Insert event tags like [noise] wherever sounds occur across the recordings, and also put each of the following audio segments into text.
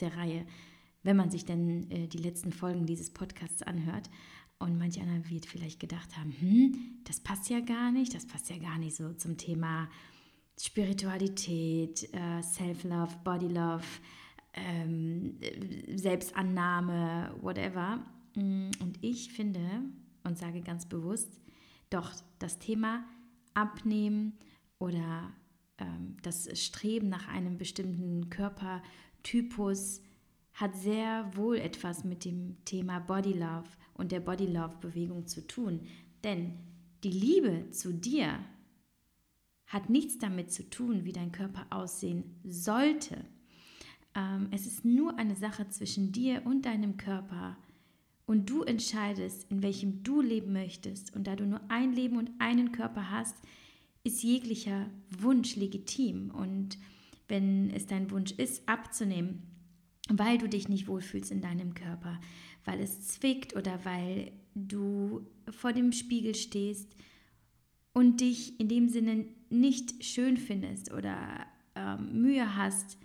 der Reihe, wenn man sich denn äh, die letzten Folgen dieses Podcasts anhört. Und manch einer wird vielleicht gedacht haben, hm, das passt ja gar nicht, das passt ja gar nicht so zum Thema Spiritualität, äh, Self-Love, Body-Love, ähm, Selbstannahme, whatever. Mm, und ich finde und sage ganz bewusst, doch das Thema Abnehmen oder ähm, das Streben nach einem bestimmten Körpertypus hat sehr wohl etwas mit dem Thema Body Love und der Body Love Bewegung zu tun. Denn die Liebe zu dir hat nichts damit zu tun, wie dein Körper aussehen sollte. Ähm, es ist nur eine Sache zwischen dir und deinem Körper. Und du entscheidest, in welchem du leben möchtest. Und da du nur ein Leben und einen Körper hast, ist jeglicher Wunsch legitim. Und wenn es dein Wunsch ist, abzunehmen, weil du dich nicht wohlfühlst in deinem Körper, weil es zwickt oder weil du vor dem Spiegel stehst und dich in dem Sinne nicht schön findest oder ähm, Mühe hast,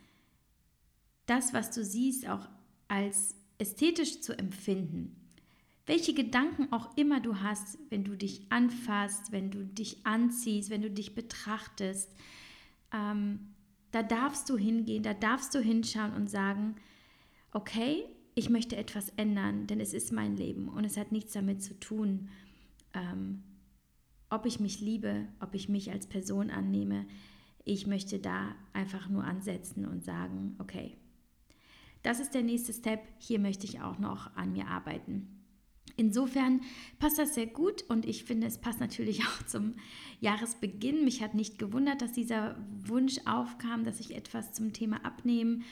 das, was du siehst, auch als ästhetisch zu empfinden. Welche Gedanken auch immer du hast, wenn du dich anfasst, wenn du dich anziehst, wenn du dich betrachtest, ähm, da darfst du hingehen, da darfst du hinschauen und sagen, okay, ich möchte etwas ändern, denn es ist mein Leben und es hat nichts damit zu tun, ähm, ob ich mich liebe, ob ich mich als Person annehme. Ich möchte da einfach nur ansetzen und sagen, okay, das ist der nächste Step, hier möchte ich auch noch an mir arbeiten. Insofern passt das sehr gut und ich finde, es passt natürlich [laughs] auch zum Jahresbeginn. Mich hat nicht gewundert, dass dieser Wunsch aufkam, dass ich etwas zum Thema Abnehmen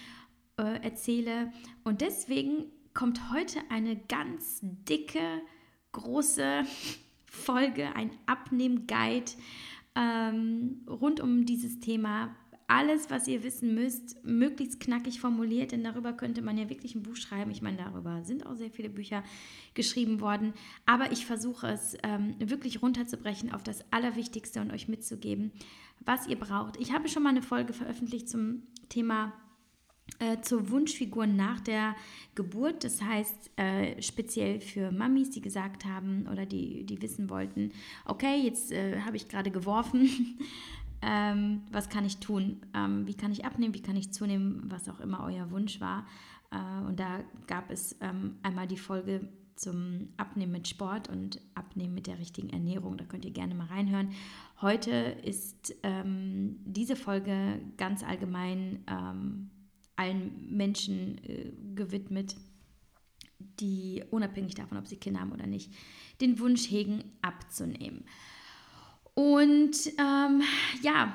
äh, erzähle. Und deswegen kommt heute eine ganz dicke, große [laughs] Folge, ein Abnehm-Guide ähm, rund um dieses Thema alles, was ihr wissen müsst, möglichst knackig formuliert, denn darüber könnte man ja wirklich ein Buch schreiben. Ich meine, darüber sind auch sehr viele Bücher geschrieben worden. Aber ich versuche es ähm, wirklich runterzubrechen auf das Allerwichtigste und euch mitzugeben, was ihr braucht. Ich habe schon mal eine Folge veröffentlicht zum Thema äh, zur Wunschfigur nach der Geburt. Das heißt, äh, speziell für Mamis, die gesagt haben oder die, die wissen wollten, okay, jetzt äh, habe ich gerade geworfen, [laughs] ähm, was kann ich tun, ähm, wie kann ich abnehmen, wie kann ich zunehmen, was auch immer euer Wunsch war. Äh, und da gab es ähm, einmal die Folge zum Abnehmen mit Sport und Abnehmen mit der richtigen Ernährung. Da könnt ihr gerne mal reinhören. Heute ist ähm, diese Folge ganz allgemein ähm, allen Menschen äh, gewidmet, die unabhängig davon, ob sie Kinder haben oder nicht, den Wunsch hegen, abzunehmen. Und ähm, ja,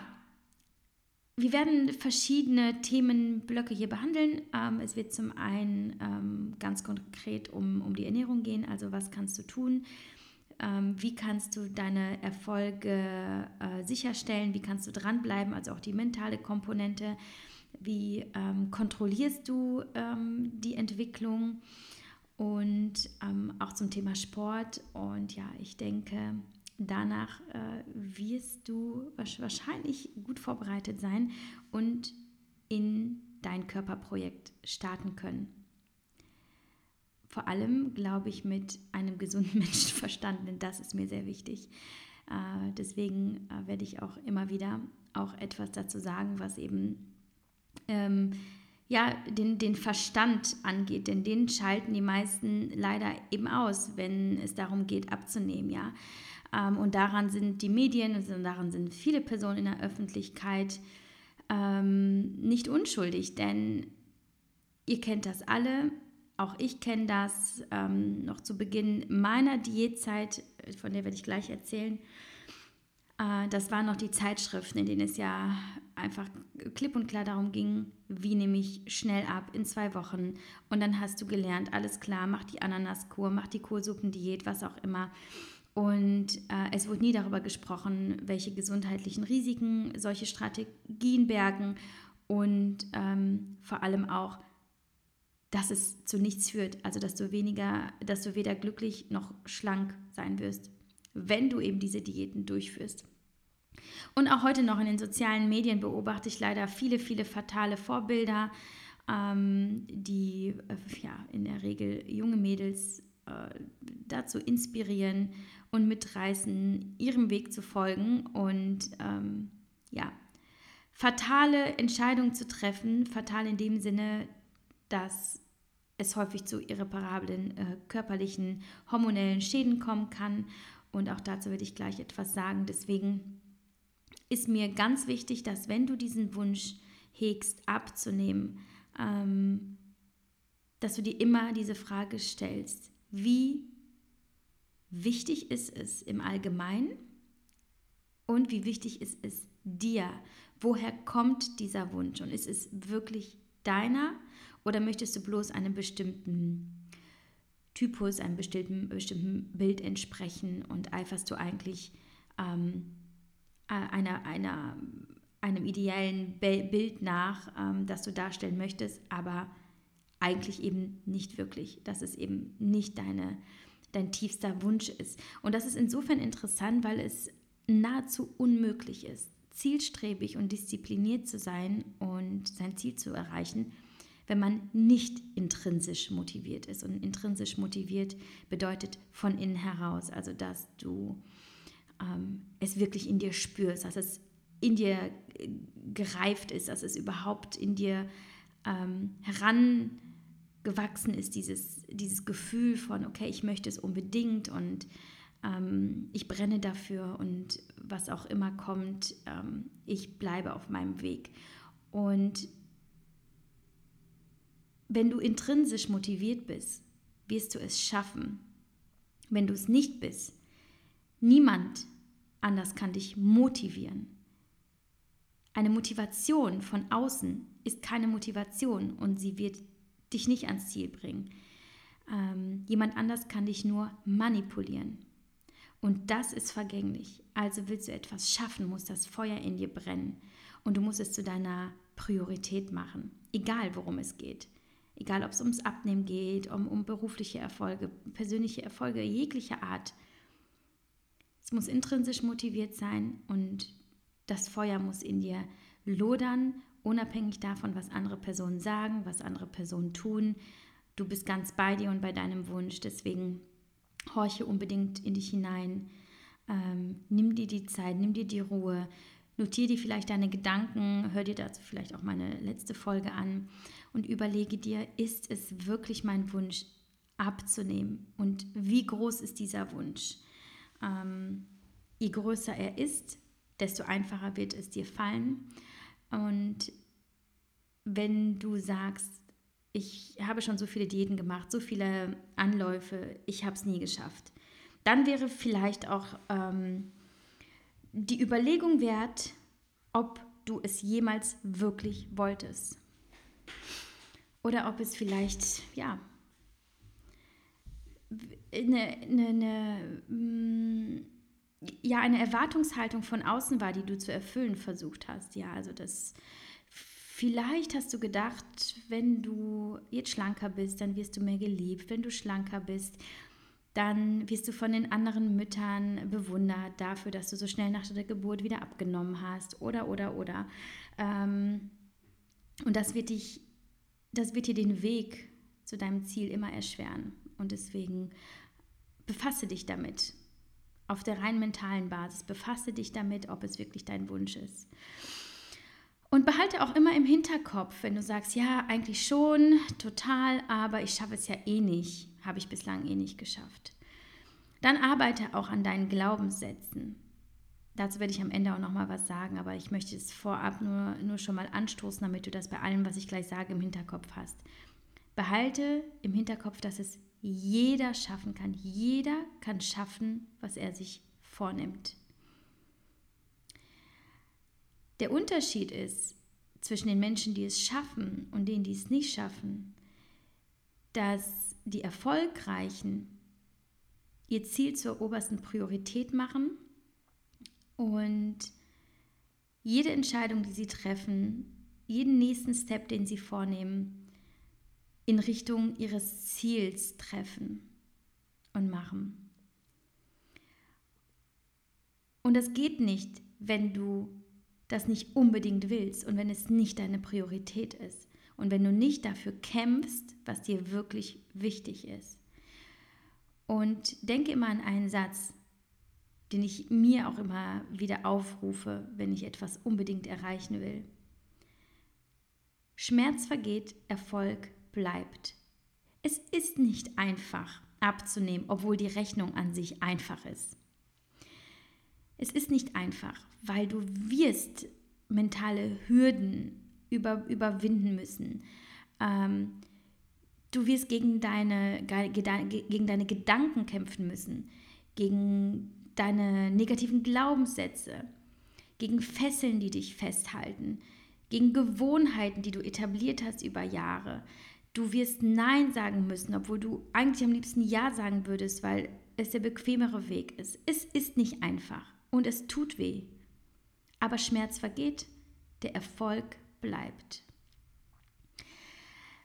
wir werden verschiedene Themenblöcke hier behandeln. Ähm, es wird zum einen ähm, ganz konkret um, um die Ernährung gehen, also was kannst du tun, ähm, wie kannst du deine Erfolge äh, sicherstellen, wie kannst du dranbleiben, also auch die mentale Komponente, wie ähm, kontrollierst du ähm, die Entwicklung? Und ähm, auch zum Thema Sport. Und ja, ich denke, danach äh, wirst du wahrscheinlich gut vorbereitet sein und in dein Körperprojekt starten können. Vor allem, glaube ich, mit einem gesunden [laughs] Menschenverstand, denn das ist mir sehr wichtig. Äh, deswegen äh, werde ich auch immer wieder auch etwas dazu sagen, was eben ähm, ja, den, den Verstand angeht, denn den schalten die meisten leider eben aus, wenn es darum geht, abzunehmen, ja. Ähm, und daran sind die Medien und daran sind viele Personen in der Öffentlichkeit ähm, nicht unschuldig, denn ihr kennt das alle, auch ich kenne das ähm, noch zu Beginn meiner Diätzeit, von der werde ich gleich erzählen. Äh, das waren noch die Zeitschriften, in denen es ja einfach klipp und klar darum ging, wie nehme ich schnell ab in zwei Wochen. Und dann hast du gelernt, alles klar, mach die Ananaskur, mach die Kohlsuppendiät, was auch immer. Und äh, es wurde nie darüber gesprochen, welche gesundheitlichen Risiken solche Strategien bergen und ähm, vor allem auch, dass es zu nichts führt. Also dass du weniger, dass du weder glücklich noch schlank sein wirst, wenn du eben diese Diäten durchführst. Und auch heute noch in den sozialen Medien beobachte ich leider viele, viele fatale Vorbilder, ähm, die äh, ja, in der Regel junge Mädels dazu inspirieren und mitreißen, ihrem Weg zu folgen und ähm, ja, fatale Entscheidungen zu treffen, fatal in dem Sinne, dass es häufig zu irreparablen äh, körperlichen, hormonellen Schäden kommen kann. Und auch dazu werde ich gleich etwas sagen. Deswegen ist mir ganz wichtig, dass wenn du diesen Wunsch hegst, abzunehmen, ähm, dass du dir immer diese Frage stellst, wie wichtig ist es im Allgemeinen und wie wichtig ist es dir? Woher kommt dieser Wunsch und ist es wirklich deiner oder möchtest du bloß einem bestimmten Typus, einem bestimmten, bestimmten Bild entsprechen und eiferst du eigentlich ähm, einer, einer, einem ideellen Bild nach, ähm, das du darstellen möchtest, aber eigentlich eben nicht wirklich, dass es eben nicht deine, dein tiefster Wunsch ist. Und das ist insofern interessant, weil es nahezu unmöglich ist, zielstrebig und diszipliniert zu sein und sein Ziel zu erreichen, wenn man nicht intrinsisch motiviert ist. Und intrinsisch motiviert bedeutet von innen heraus, also dass du ähm, es wirklich in dir spürst, dass es in dir äh, gereift ist, dass es überhaupt in dir ähm, herangewachsen ist, dieses, dieses Gefühl von, okay, ich möchte es unbedingt und ähm, ich brenne dafür und was auch immer kommt, ähm, ich bleibe auf meinem Weg. Und wenn du intrinsisch motiviert bist, wirst du es schaffen. Wenn du es nicht bist, niemand anders kann dich motivieren. Eine Motivation von außen ist keine Motivation und sie wird dich nicht ans Ziel bringen. Ähm, jemand anders kann dich nur manipulieren. Und das ist vergänglich. Also willst du etwas schaffen, muss das Feuer in dir brennen. Und du musst es zu deiner Priorität machen, egal worum es geht. Egal, ob es ums Abnehmen geht, um, um berufliche Erfolge, persönliche Erfolge jeglicher Art. Es muss intrinsisch motiviert sein und das Feuer muss in dir lodern, unabhängig davon, was andere Personen sagen, was andere Personen tun. Du bist ganz bei dir und bei deinem Wunsch. Deswegen horche unbedingt in dich hinein. Ähm, nimm dir die Zeit, nimm dir die Ruhe, notiere dir vielleicht deine Gedanken, hör dir dazu vielleicht auch meine letzte Folge an und überlege dir, ist es wirklich mein Wunsch abzunehmen und wie groß ist dieser Wunsch? Ähm, je größer er ist, desto einfacher wird es dir fallen. Und wenn du sagst, ich habe schon so viele Diäten gemacht, so viele Anläufe, ich habe es nie geschafft, dann wäre vielleicht auch ähm, die Überlegung wert, ob du es jemals wirklich wolltest. Oder ob es vielleicht, ja, eine, eine, eine, mm, ja, eine Erwartungshaltung von außen war, die du zu erfüllen versucht hast. Ja, also das vielleicht hast du gedacht, wenn du jetzt schlanker bist, dann wirst du mehr geliebt. Wenn du schlanker bist, dann wirst du von den anderen Müttern bewundert dafür, dass du so schnell nach der Geburt wieder abgenommen hast. Oder, oder, oder. Ähm, und das wird dich, das wird dir den Weg zu deinem Ziel immer erschweren. Und deswegen befasse dich damit. Auf der rein mentalen Basis befasse dich damit, ob es wirklich dein Wunsch ist. Und behalte auch immer im Hinterkopf, wenn du sagst, ja, eigentlich schon, total, aber ich schaffe es ja eh nicht, habe ich bislang eh nicht geschafft. Dann arbeite auch an deinen Glaubenssätzen. Dazu werde ich am Ende auch noch mal was sagen, aber ich möchte es vorab nur, nur schon mal anstoßen, damit du das bei allem, was ich gleich sage, im Hinterkopf hast. Behalte im Hinterkopf, dass es jeder schaffen kann. Jeder kann schaffen, was er sich vornimmt. Der Unterschied ist zwischen den Menschen, die es schaffen und denen, die es nicht schaffen, dass die Erfolgreichen ihr Ziel zur obersten Priorität machen und jede Entscheidung, die sie treffen, jeden nächsten Step, den sie vornehmen, in Richtung ihres Ziels treffen und machen. Und das geht nicht wenn du das nicht unbedingt willst und wenn es nicht deine Priorität ist und wenn du nicht dafür kämpfst, was dir wirklich wichtig ist. Und denke immer an einen Satz, den ich mir auch immer wieder aufrufe, wenn ich etwas unbedingt erreichen will. Schmerz vergeht, Erfolg bleibt. Es ist nicht einfach abzunehmen, obwohl die Rechnung an sich einfach ist. Es ist nicht einfach, weil du wirst mentale Hürden über, überwinden müssen. Ähm, du wirst gegen deine, gegen deine Gedanken kämpfen müssen, gegen deine negativen Glaubenssätze, gegen Fesseln, die dich festhalten, gegen Gewohnheiten, die du etabliert hast über Jahre. Du wirst Nein sagen müssen, obwohl du eigentlich am liebsten Ja sagen würdest, weil es der bequemere Weg ist. Es ist nicht einfach und es tut weh. Aber Schmerz vergeht, der Erfolg bleibt.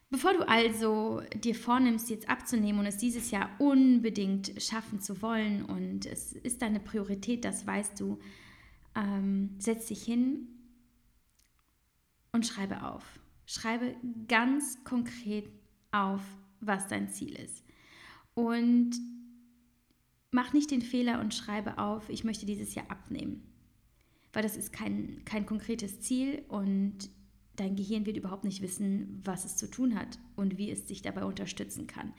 Bevor du also dir vornimmst, jetzt abzunehmen und es dieses Jahr unbedingt schaffen zu wollen und es ist deine Priorität, das weißt du, ähm, setz dich hin und schreibe auf. Schreibe ganz konkret auf, was dein Ziel ist. Und mach nicht den Fehler und schreibe auf, ich möchte dieses Jahr abnehmen. Weil das ist kein, kein konkretes Ziel und dein Gehirn wird überhaupt nicht wissen, was es zu tun hat und wie es dich dabei unterstützen kann.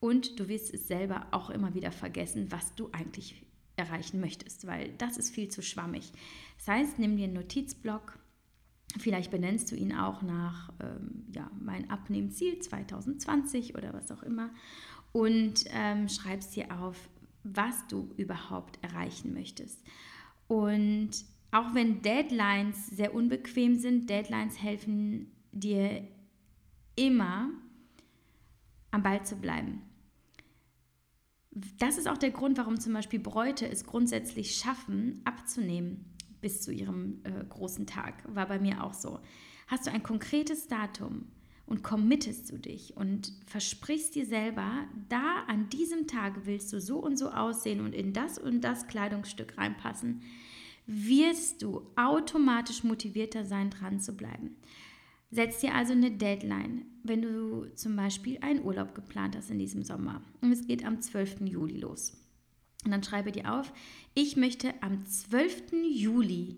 Und du wirst es selber auch immer wieder vergessen, was du eigentlich erreichen möchtest, weil das ist viel zu schwammig. Das heißt, nimm dir einen Notizblock, vielleicht benennst du ihn auch nach ähm, ja, mein Abnehmziel 2020 oder was auch immer und ähm, schreibst dir auf, was du überhaupt erreichen möchtest. Und auch wenn Deadlines sehr unbequem sind, Deadlines helfen dir immer am Ball zu bleiben. Das ist auch der Grund, warum zum Beispiel Bräute es grundsätzlich schaffen, abzunehmen bis zu ihrem äh, großen Tag. War bei mir auch so. Hast du ein konkretes Datum, und committest du dich und versprichst dir selber, da an diesem Tag willst du so und so aussehen und in das und das Kleidungsstück reinpassen, wirst du automatisch motivierter sein, dran zu bleiben. Setz dir also eine Deadline, wenn du zum Beispiel einen Urlaub geplant hast in diesem Sommer und es geht am 12. Juli los. Und dann schreibe dir auf, ich möchte am 12. Juli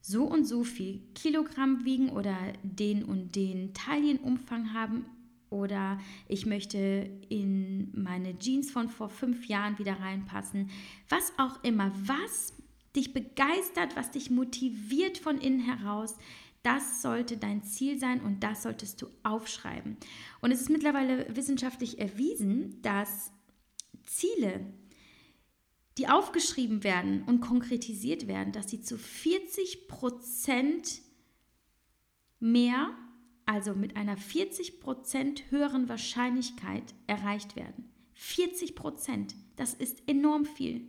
so und so viel Kilogramm wiegen oder den und den Taillenumfang haben oder ich möchte in meine Jeans von vor fünf Jahren wieder reinpassen. Was auch immer, was dich begeistert, was dich motiviert von innen heraus, das sollte dein Ziel sein und das solltest du aufschreiben. Und es ist mittlerweile wissenschaftlich erwiesen, dass Ziele, die aufgeschrieben werden und konkretisiert werden, dass sie zu 40 Prozent mehr, also mit einer 40 Prozent höheren Wahrscheinlichkeit erreicht werden. 40 Prozent, das ist enorm viel.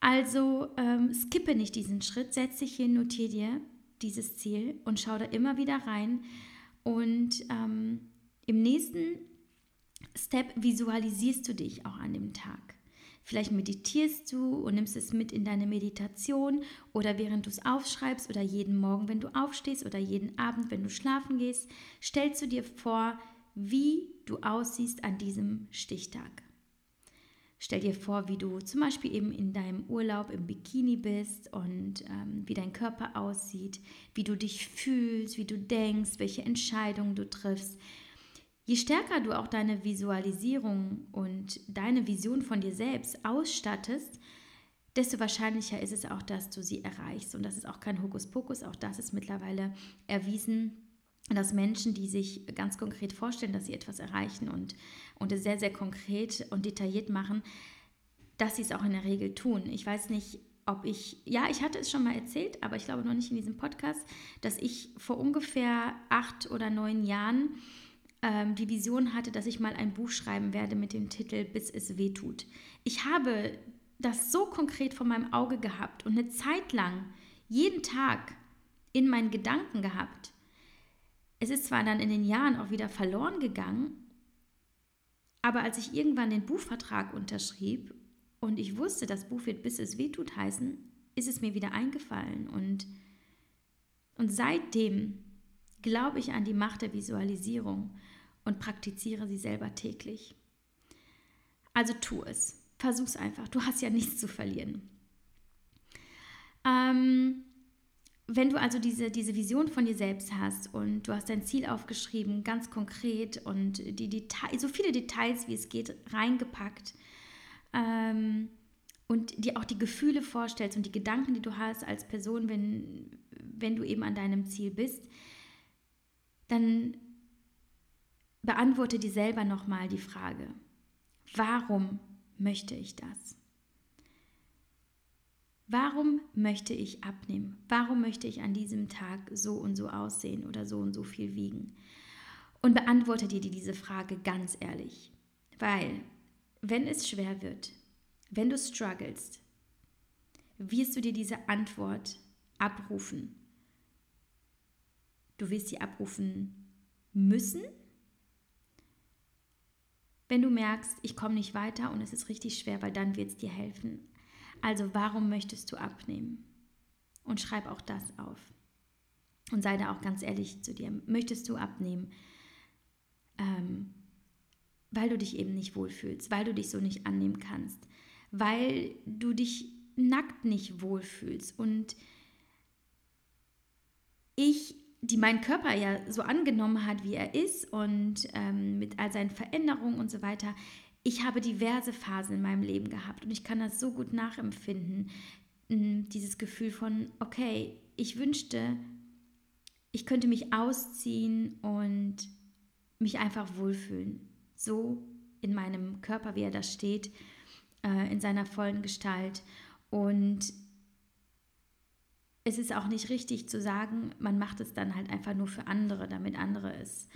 Also ähm, skippe nicht diesen Schritt, setz dich hin, notiere dir dieses Ziel und schau da immer wieder rein. Und ähm, im nächsten Step visualisierst du dich auch an dem Tag. Vielleicht meditierst du und nimmst es mit in deine Meditation oder während du es aufschreibst oder jeden Morgen, wenn du aufstehst oder jeden Abend, wenn du schlafen gehst, stellst du dir vor, wie du aussiehst an diesem Stichtag. Stell dir vor, wie du zum Beispiel eben in deinem Urlaub im Bikini bist und ähm, wie dein Körper aussieht, wie du dich fühlst, wie du denkst, welche Entscheidungen du triffst, Je stärker du auch deine Visualisierung und deine Vision von dir selbst ausstattest, desto wahrscheinlicher ist es auch, dass du sie erreichst. Und das ist auch kein Hokuspokus, auch das ist mittlerweile erwiesen, dass Menschen, die sich ganz konkret vorstellen, dass sie etwas erreichen und, und es sehr, sehr konkret und detailliert machen, dass sie es auch in der Regel tun. Ich weiß nicht, ob ich, ja, ich hatte es schon mal erzählt, aber ich glaube noch nicht in diesem Podcast, dass ich vor ungefähr acht oder neun Jahren ähm, die Vision hatte, dass ich mal ein Buch schreiben werde mit dem Titel Bis es weh tut. Ich habe das so konkret vor meinem Auge gehabt und eine Zeit lang jeden Tag in meinen Gedanken gehabt. Es ist zwar dann in den Jahren auch wieder verloren gegangen, aber als ich irgendwann den Buchvertrag unterschrieb und ich wusste, das Buch wird Bis es weh tut heißen, ist es mir wieder eingefallen und, und seitdem glaube ich an die Macht der Visualisierung und praktiziere sie selber täglich. Also tu es. Versuch's einfach. Du hast ja nichts zu verlieren. Ähm, wenn du also diese, diese Vision von dir selbst hast und du hast dein Ziel aufgeschrieben, ganz konkret und die Detail, so viele Details wie es geht reingepackt ähm, und dir auch die Gefühle vorstellst und die Gedanken, die du hast als Person, wenn, wenn du eben an deinem Ziel bist, dann beantworte dir selber nochmal die Frage, warum möchte ich das? Warum möchte ich abnehmen? Warum möchte ich an diesem Tag so und so aussehen oder so und so viel wiegen? Und beantworte dir diese Frage ganz ehrlich. Weil, wenn es schwer wird, wenn du strugglest, wirst du dir diese Antwort abrufen. Du wirst sie abrufen müssen, wenn du merkst, ich komme nicht weiter und es ist richtig schwer, weil dann wird es dir helfen. Also warum möchtest du abnehmen? Und schreib auch das auf. Und sei da auch ganz ehrlich zu dir. Möchtest du abnehmen, ähm, weil du dich eben nicht wohlfühlst, weil du dich so nicht annehmen kannst, weil du dich nackt nicht wohlfühlst und ich die meinen Körper ja so angenommen hat, wie er ist und ähm, mit all seinen Veränderungen und so weiter, ich habe diverse Phasen in meinem Leben gehabt und ich kann das so gut nachempfinden. Dieses Gefühl von, okay, ich wünschte, ich könnte mich ausziehen und mich einfach wohlfühlen. So in meinem Körper, wie er da steht, äh, in seiner vollen Gestalt. Und es ist auch nicht richtig zu sagen, man macht es dann halt einfach nur für andere, damit andere es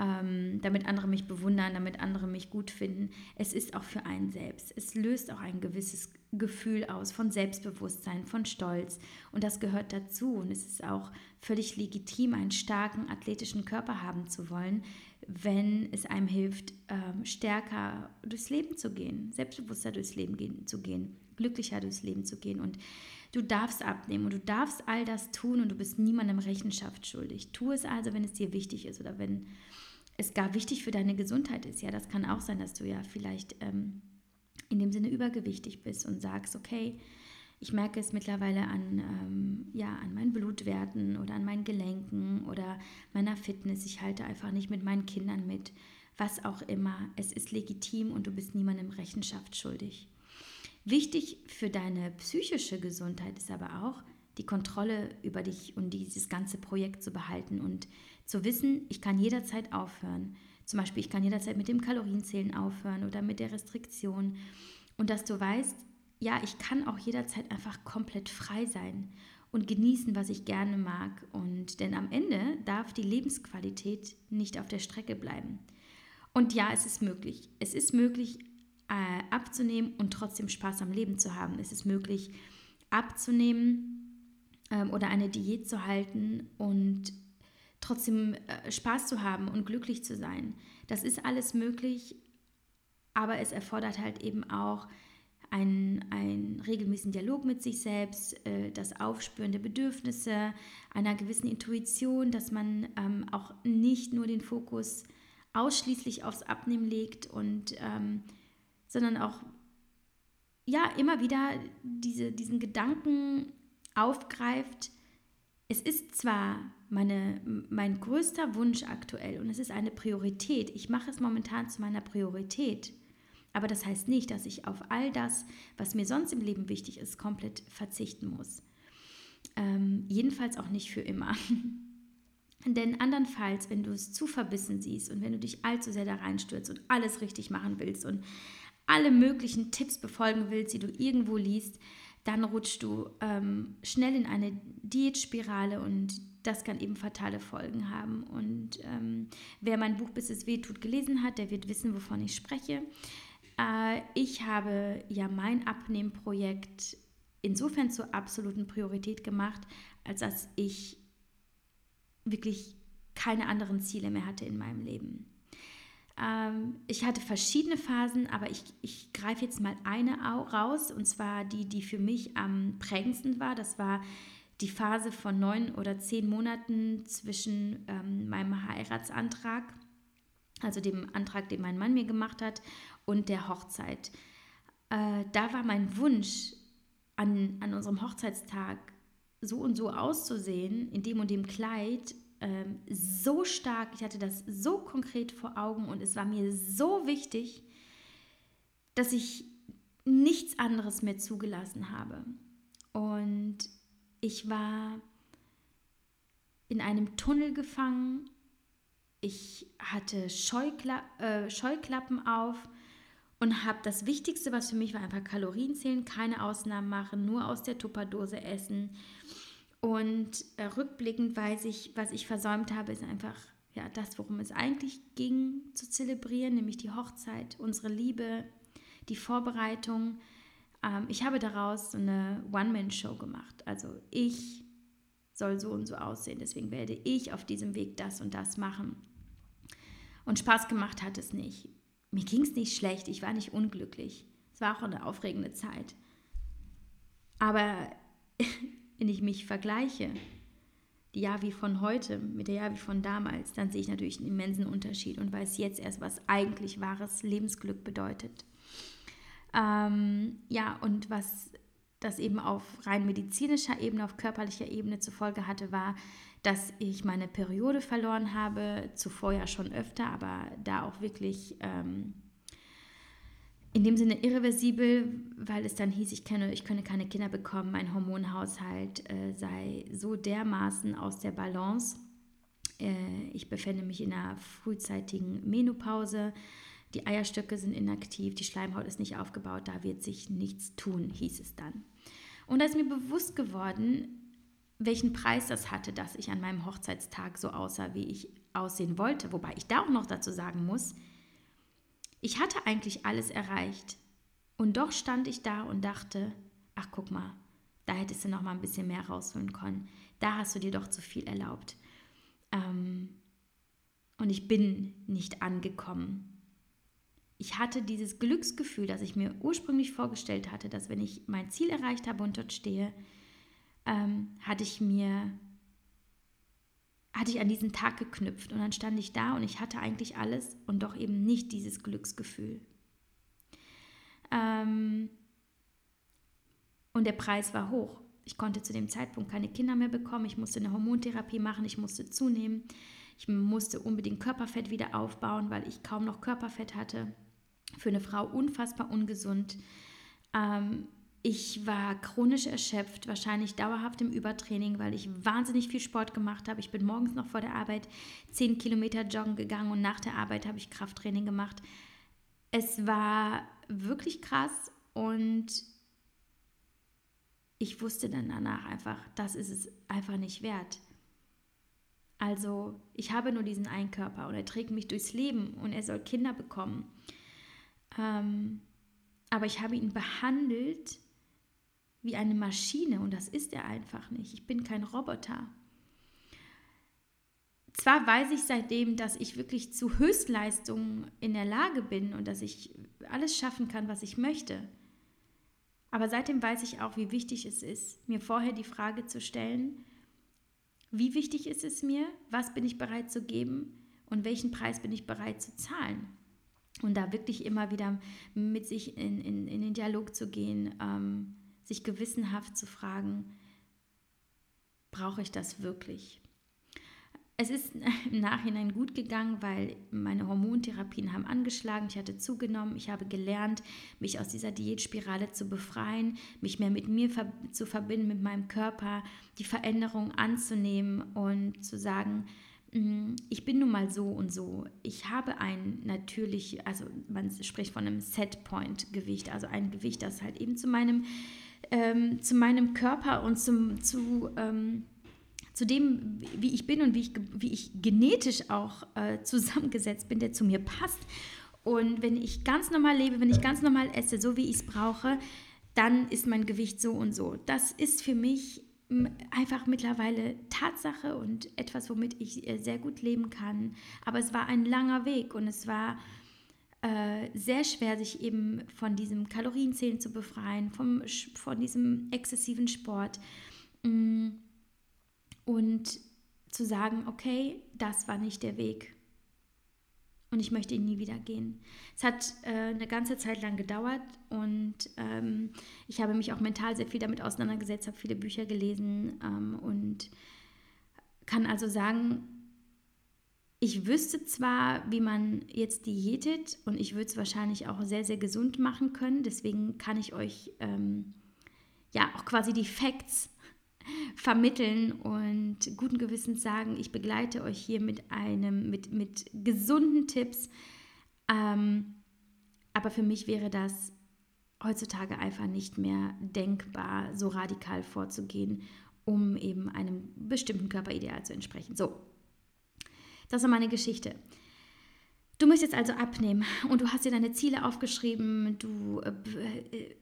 ähm, damit andere mich bewundern, damit andere mich gut finden. Es ist auch für einen selbst. Es löst auch ein gewisses Gefühl aus von Selbstbewusstsein, von Stolz. Und das gehört dazu. Und es ist auch völlig legitim, einen starken athletischen Körper haben zu wollen, wenn es einem hilft, ähm, stärker durchs Leben zu gehen, selbstbewusster durchs Leben gehen, zu gehen, glücklicher durchs Leben zu gehen. Und du darfst abnehmen und du darfst all das tun und du bist niemandem Rechenschaft schuldig. Tu es also, wenn es dir wichtig ist oder wenn es gar wichtig für deine Gesundheit ist. Ja, das kann auch sein, dass du ja vielleicht ähm, in dem Sinne übergewichtig bist und sagst, okay, ich merke es mittlerweile an, ähm, ja, an meinen Blutwerten oder an meinen Gelenken oder meiner Fitness. Ich halte einfach nicht mit meinen Kindern mit. Was auch immer. Es ist legitim und du bist niemandem Rechenschaft schuldig. Wichtig für deine psychische Gesundheit ist aber auch, die Kontrolle über dich und dieses ganze Projekt zu behalten und zu wissen, ich kann jederzeit aufhören. Zum Beispiel, ich kann jederzeit mit dem Kalorienzählen aufhören oder mit der Restriktion. Und dass du weißt, ja, ich kann auch jederzeit einfach komplett frei sein und genießen, was ich gerne mag. Und denn am Ende darf die Lebensqualität nicht auf der Strecke bleiben. Und ja, es ist möglich. Es ist möglich, äh, abzunehmen und trotzdem Spaß am Leben zu haben. Es ist möglich, abzunehmen ähm, oder eine Diät zu halten und trotzdem äh, Spaß zu haben und glücklich zu sein. Das ist alles möglich, aber es erfordert halt eben auch einen, einen regelmäßigen Dialog mit sich selbst, äh, das Aufspüren der Bedürfnisse, einer gewissen Intuition, dass man ähm, auch nicht nur den Fokus ausschließlich aufs Abnehmen legt und ähm, sondern auch ja immer wieder diese, diesen Gedanken aufgreift, es ist zwar meine, mein größter Wunsch aktuell und es ist eine Priorität. Ich mache es momentan zu meiner Priorität. Aber das heißt nicht, dass ich auf all das, was mir sonst im Leben wichtig ist, komplett verzichten muss. Ähm, jedenfalls auch nicht für immer. [laughs] Denn andernfalls, wenn du es zu verbissen siehst und wenn du dich allzu sehr da reinstürzt und alles richtig machen willst und alle möglichen Tipps befolgen willst, die du irgendwo liest, dann rutschst du ähm, schnell in eine Diätspirale und das kann eben fatale Folgen haben. Und ähm, wer mein Buch Bis es weh tut gelesen hat, der wird wissen, wovon ich spreche. Äh, ich habe ja mein Abnehmprojekt insofern zur absoluten Priorität gemacht, als dass ich wirklich keine anderen Ziele mehr hatte in meinem Leben. Ähm, ich hatte verschiedene Phasen, aber ich, ich greife jetzt mal eine raus, und zwar die, die für mich am prägendsten war. Das war die Phase von neun oder zehn Monaten zwischen ähm, meinem Heiratsantrag, also dem Antrag, den mein Mann mir gemacht hat, und der Hochzeit. Äh, da war mein Wunsch, an, an unserem Hochzeitstag so und so auszusehen, in dem und dem Kleid, ähm, so stark, ich hatte das so konkret vor Augen und es war mir so wichtig, dass ich nichts anderes mehr zugelassen habe. Und ich war in einem Tunnel gefangen. Ich hatte Scheukla äh, Scheuklappen auf und habe das Wichtigste, was für mich war, einfach Kalorien zählen, keine Ausnahmen machen, nur aus der Tupperdose essen. Und äh, rückblickend weiß ich, was ich versäumt habe, ist einfach ja, das, worum es eigentlich ging, zu zelebrieren, nämlich die Hochzeit, unsere Liebe, die Vorbereitung. Ähm, ich habe daraus so eine One-Man-Show gemacht. Also ich soll so und so aussehen, deswegen werde ich auf diesem Weg das und das machen. Und Spaß gemacht hat es nicht. Mir ging es nicht schlecht, ich war nicht unglücklich. Es war auch eine aufregende Zeit. Aber [laughs] wenn ich mich vergleiche, die Javi von heute mit der Javi von damals, dann sehe ich natürlich einen immensen Unterschied und weiß jetzt erst, was eigentlich wahres Lebensglück bedeutet. Ähm, ja, und was das eben auf rein medizinischer Ebene, auf körperlicher Ebene zur Folge hatte, war, dass ich meine Periode verloren habe, zuvor ja schon öfter, aber da auch wirklich ähm, in dem Sinne irreversibel, weil es dann hieß, ich könne, ich könne keine Kinder bekommen, mein Hormonhaushalt äh, sei so dermaßen aus der Balance. Äh, ich befände mich in einer frühzeitigen Menopause. Die Eierstöcke sind inaktiv, die Schleimhaut ist nicht aufgebaut, da wird sich nichts tun, hieß es dann. Und da ist mir bewusst geworden, welchen Preis das hatte, dass ich an meinem Hochzeitstag so aussah, wie ich aussehen wollte. Wobei ich da auch noch dazu sagen muss, ich hatte eigentlich alles erreicht. Und doch stand ich da und dachte, ach guck mal, da hättest du noch mal ein bisschen mehr rausholen können. Da hast du dir doch zu viel erlaubt. Ähm, und ich bin nicht angekommen. Ich hatte dieses Glücksgefühl, das ich mir ursprünglich vorgestellt hatte, dass wenn ich mein Ziel erreicht habe und dort stehe, ähm, hatte ich mir hatte ich an diesen Tag geknüpft und dann stand ich da und ich hatte eigentlich alles und doch eben nicht dieses Glücksgefühl. Ähm und der Preis war hoch. Ich konnte zu dem Zeitpunkt keine Kinder mehr bekommen. Ich musste eine Hormontherapie machen. Ich musste zunehmen. Ich musste unbedingt Körperfett wieder aufbauen, weil ich kaum noch Körperfett hatte. Für eine Frau unfassbar ungesund. Ähm ich war chronisch erschöpft, wahrscheinlich dauerhaft im Übertraining, weil ich wahnsinnig viel Sport gemacht habe. Ich bin morgens noch vor der Arbeit 10 Kilometer joggen gegangen und nach der Arbeit habe ich Krafttraining gemacht. Es war wirklich krass und ich wusste dann danach einfach, das ist es einfach nicht wert. Also ich habe nur diesen einen Körper und er trägt mich durchs Leben und er soll Kinder bekommen. Ähm, aber ich habe ihn behandelt wie eine Maschine und das ist er einfach nicht. Ich bin kein Roboter. Zwar weiß ich seitdem, dass ich wirklich zu Höchstleistungen in der Lage bin und dass ich alles schaffen kann, was ich möchte. Aber seitdem weiß ich auch, wie wichtig es ist, mir vorher die Frage zu stellen, wie wichtig ist es mir, was bin ich bereit zu geben und welchen Preis bin ich bereit zu zahlen. Und da wirklich immer wieder mit sich in, in, in den Dialog zu gehen. Ähm, sich gewissenhaft zu fragen, brauche ich das wirklich? Es ist [laughs] im Nachhinein gut gegangen, weil meine Hormontherapien haben angeschlagen, ich hatte zugenommen, ich habe gelernt, mich aus dieser Diätspirale zu befreien, mich mehr mit mir zu verbinden, mit meinem Körper, die Veränderung anzunehmen und zu sagen, mm, ich bin nun mal so und so. Ich habe ein natürlich, also man spricht von einem Setpoint-Gewicht, also ein Gewicht, das halt eben zu meinem ähm, zu meinem Körper und zum, zu, ähm, zu dem, wie ich bin und wie ich, wie ich genetisch auch äh, zusammengesetzt bin, der zu mir passt. Und wenn ich ganz normal lebe, wenn ich ganz normal esse, so wie ich es brauche, dann ist mein Gewicht so und so. Das ist für mich einfach mittlerweile Tatsache und etwas, womit ich äh, sehr gut leben kann. Aber es war ein langer Weg und es war äh, sehr schwer, sich eben von diesem Kalorienzählen zu befreien, vom, von diesem exzessiven Sport mm, und zu sagen, okay, das war nicht der Weg und ich möchte ihn nie wieder gehen. Es hat äh, eine ganze Zeit lang gedauert und ähm, ich habe mich auch mental sehr viel damit auseinandergesetzt, habe viele Bücher gelesen ähm, und kann also sagen, ich wüsste zwar, wie man jetzt diätet und ich würde es wahrscheinlich auch sehr, sehr gesund machen können. Deswegen kann ich euch ähm, ja auch quasi die Facts [laughs] vermitteln und guten Gewissens sagen, ich begleite euch hier mit einem, mit, mit gesunden Tipps. Ähm, aber für mich wäre das heutzutage einfach nicht mehr denkbar, so radikal vorzugehen, um eben einem bestimmten Körperideal zu entsprechen. So, das ist meine Geschichte. Du möchtest also abnehmen und du hast dir deine Ziele aufgeschrieben, du äh, äh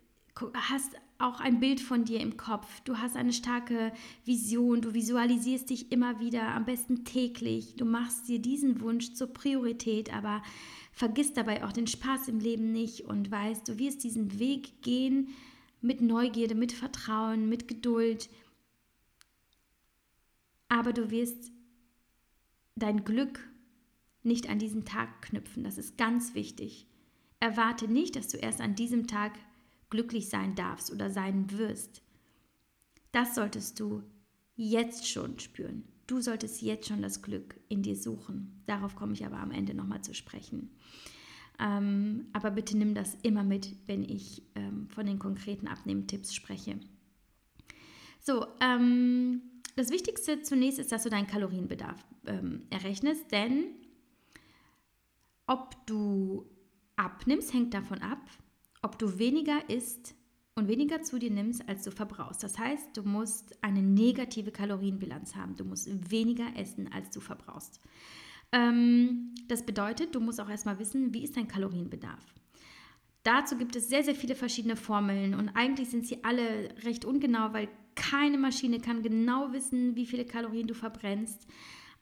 hast auch ein Bild von dir im Kopf. Du hast eine starke Vision. Du visualisierst dich immer wieder, am besten täglich. Du machst dir diesen Wunsch zur Priorität, aber vergiss dabei auch den Spaß im Leben nicht und weißt, du wirst diesen Weg gehen mit Neugierde, mit Vertrauen, mit Geduld. Aber du wirst dein Glück nicht an diesen Tag knüpfen. Das ist ganz wichtig. Erwarte nicht, dass du erst an diesem Tag glücklich sein darfst oder sein wirst. Das solltest du jetzt schon spüren. Du solltest jetzt schon das Glück in dir suchen. Darauf komme ich aber am Ende nochmal zu sprechen. Ähm, aber bitte nimm das immer mit, wenn ich ähm, von den konkreten Abnehmtipps spreche. So, ähm, das Wichtigste zunächst ist, dass du deinen Kalorienbedarf ähm, errechnest, denn ob du abnimmst, hängt davon ab, ob du weniger isst und weniger zu dir nimmst, als du verbrauchst. Das heißt, du musst eine negative Kalorienbilanz haben. Du musst weniger essen, als du verbrauchst. Ähm, das bedeutet, du musst auch erstmal wissen, wie ist dein Kalorienbedarf. Dazu gibt es sehr, sehr viele verschiedene Formeln und eigentlich sind sie alle recht ungenau, weil keine Maschine kann genau wissen, wie viele Kalorien du verbrennst.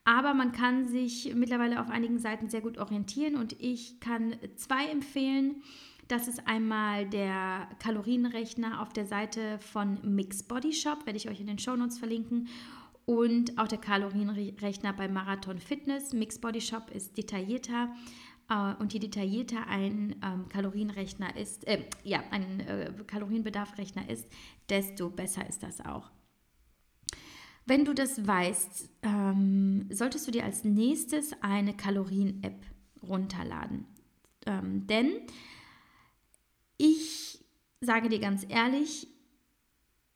Aber man kann sich mittlerweile auf einigen Seiten sehr gut orientieren und ich kann zwei empfehlen. Das ist einmal der Kalorienrechner auf der Seite von Mix Body Shop, werde ich euch in den Shownotes verlinken. Und auch der Kalorienrechner bei Marathon Fitness. Mix Body Shop ist detaillierter. Uh, und je detaillierter ein ähm, Kalorienrechner ist, äh, ja, ein äh, Kalorienbedarfrechner ist, desto besser ist das auch. Wenn du das weißt, ähm, solltest du dir als nächstes eine Kalorien-App runterladen. Ähm, denn ich sage dir ganz ehrlich,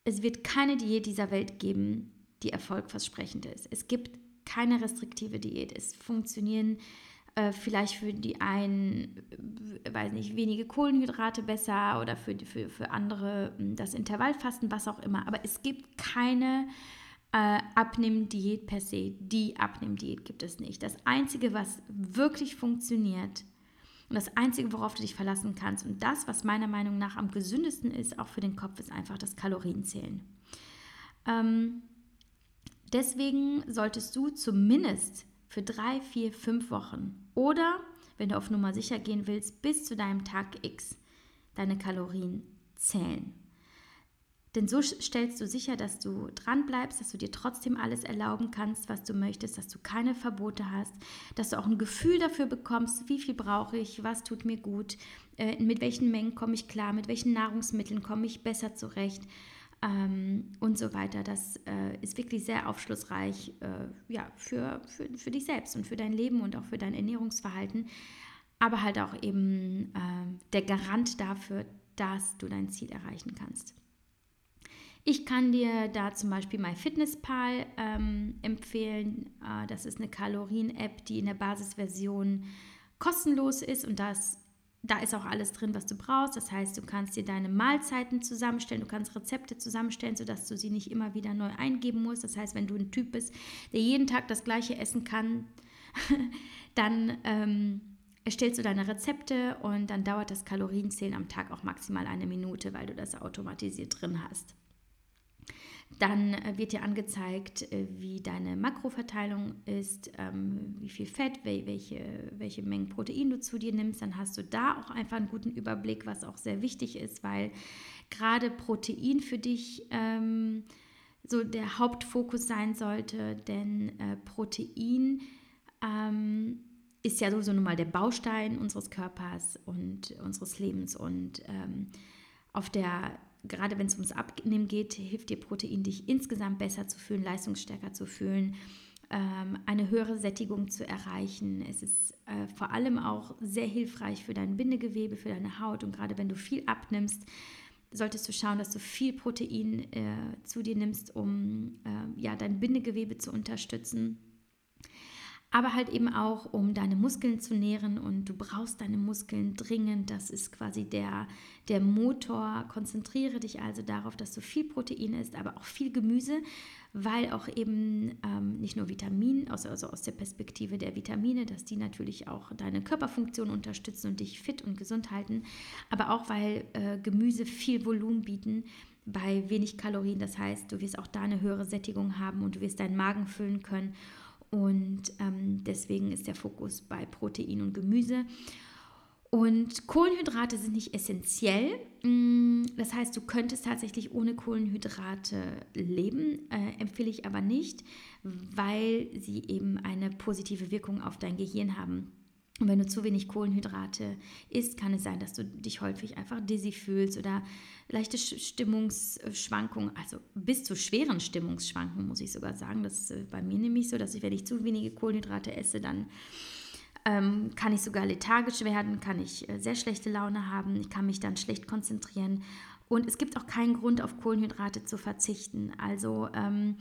es wird keine Diät dieser Welt geben, die erfolgversprechend ist. Es gibt keine restriktive Diät. Es funktionieren äh, vielleicht für die einen, äh, weiß nicht, wenige Kohlenhydrate besser oder für, für, für andere hm, das Intervallfasten, was auch immer. Aber es gibt keine äh, Abnehmdiät per se. Die Abnehmdiät gibt es nicht. Das Einzige, was wirklich funktioniert, und das Einzige, worauf du dich verlassen kannst und das, was meiner Meinung nach am gesündesten ist, auch für den Kopf, ist einfach das Kalorienzählen. Ähm, deswegen solltest du zumindest für drei, vier, fünf Wochen oder, wenn du auf Nummer sicher gehen willst, bis zu deinem Tag X deine Kalorien zählen. Denn so stellst du sicher, dass du dran bleibst, dass du dir trotzdem alles erlauben kannst, was du möchtest, dass du keine Verbote hast, dass du auch ein Gefühl dafür bekommst, wie viel brauche ich, was tut mir gut, äh, mit welchen Mengen komme ich klar, mit welchen Nahrungsmitteln komme ich besser zurecht ähm, und so weiter. Das äh, ist wirklich sehr aufschlussreich äh, ja, für, für, für dich selbst und für dein Leben und auch für dein Ernährungsverhalten, aber halt auch eben äh, der Garant dafür, dass du dein Ziel erreichen kannst. Ich kann dir da zum Beispiel MyFitnessPal ähm, empfehlen. Äh, das ist eine Kalorien-App, die in der Basisversion kostenlos ist und das, da ist auch alles drin, was du brauchst. Das heißt, du kannst dir deine Mahlzeiten zusammenstellen, du kannst Rezepte zusammenstellen, sodass du sie nicht immer wieder neu eingeben musst. Das heißt, wenn du ein Typ bist, der jeden Tag das gleiche essen kann, [laughs] dann ähm, erstellst du deine Rezepte und dann dauert das Kalorienzählen am Tag auch maximal eine Minute, weil du das automatisiert drin hast. Dann äh, wird dir angezeigt, äh, wie deine Makroverteilung ist, ähm, wie viel Fett, welche, welche Mengen Protein du zu dir nimmst. Dann hast du da auch einfach einen guten Überblick, was auch sehr wichtig ist, weil gerade Protein für dich ähm, so der Hauptfokus sein sollte, denn äh, Protein ähm, ist ja sowieso nun mal der Baustein unseres Körpers und unseres Lebens und ähm, auf der gerade wenn es ums Abnehmen geht, hilft dir Protein, dich insgesamt besser zu fühlen, leistungsstärker zu fühlen, ähm, eine höhere Sättigung zu erreichen. Es ist äh, vor allem auch sehr hilfreich für dein Bindegewebe, für deine Haut und gerade wenn du viel abnimmst, solltest du schauen, dass du viel Protein äh, zu dir nimmst, um äh, ja, dein Bindegewebe zu unterstützen aber halt eben auch, um deine Muskeln zu nähren und du brauchst deine Muskeln dringend. Das ist quasi der, der Motor. Konzentriere dich also darauf, dass du viel Protein isst, aber auch viel Gemüse, weil auch eben ähm, nicht nur Vitamine, also, also aus der Perspektive der Vitamine, dass die natürlich auch deine Körperfunktion unterstützen und dich fit und gesund halten, aber auch weil äh, Gemüse viel Volumen bieten bei wenig Kalorien. Das heißt, du wirst auch da eine höhere Sättigung haben und du wirst deinen Magen füllen können und ähm, deswegen ist der Fokus bei Protein und Gemüse. Und Kohlenhydrate sind nicht essentiell. Mm, das heißt, du könntest tatsächlich ohne Kohlenhydrate leben, äh, empfehle ich aber nicht, weil sie eben eine positive Wirkung auf dein Gehirn haben. Und wenn du zu wenig Kohlenhydrate isst, kann es sein, dass du dich häufig einfach dizzy fühlst oder leichte Stimmungsschwankungen, also bis zu schweren Stimmungsschwankungen, muss ich sogar sagen. Das ist äh, bei mir nämlich so, dass ich, wenn ich zu wenige Kohlenhydrate esse, dann ähm, kann ich sogar lethargisch werden, kann ich äh, sehr schlechte Laune haben, ich kann mich dann schlecht konzentrieren. Und es gibt auch keinen Grund, auf Kohlenhydrate zu verzichten. Also ähm,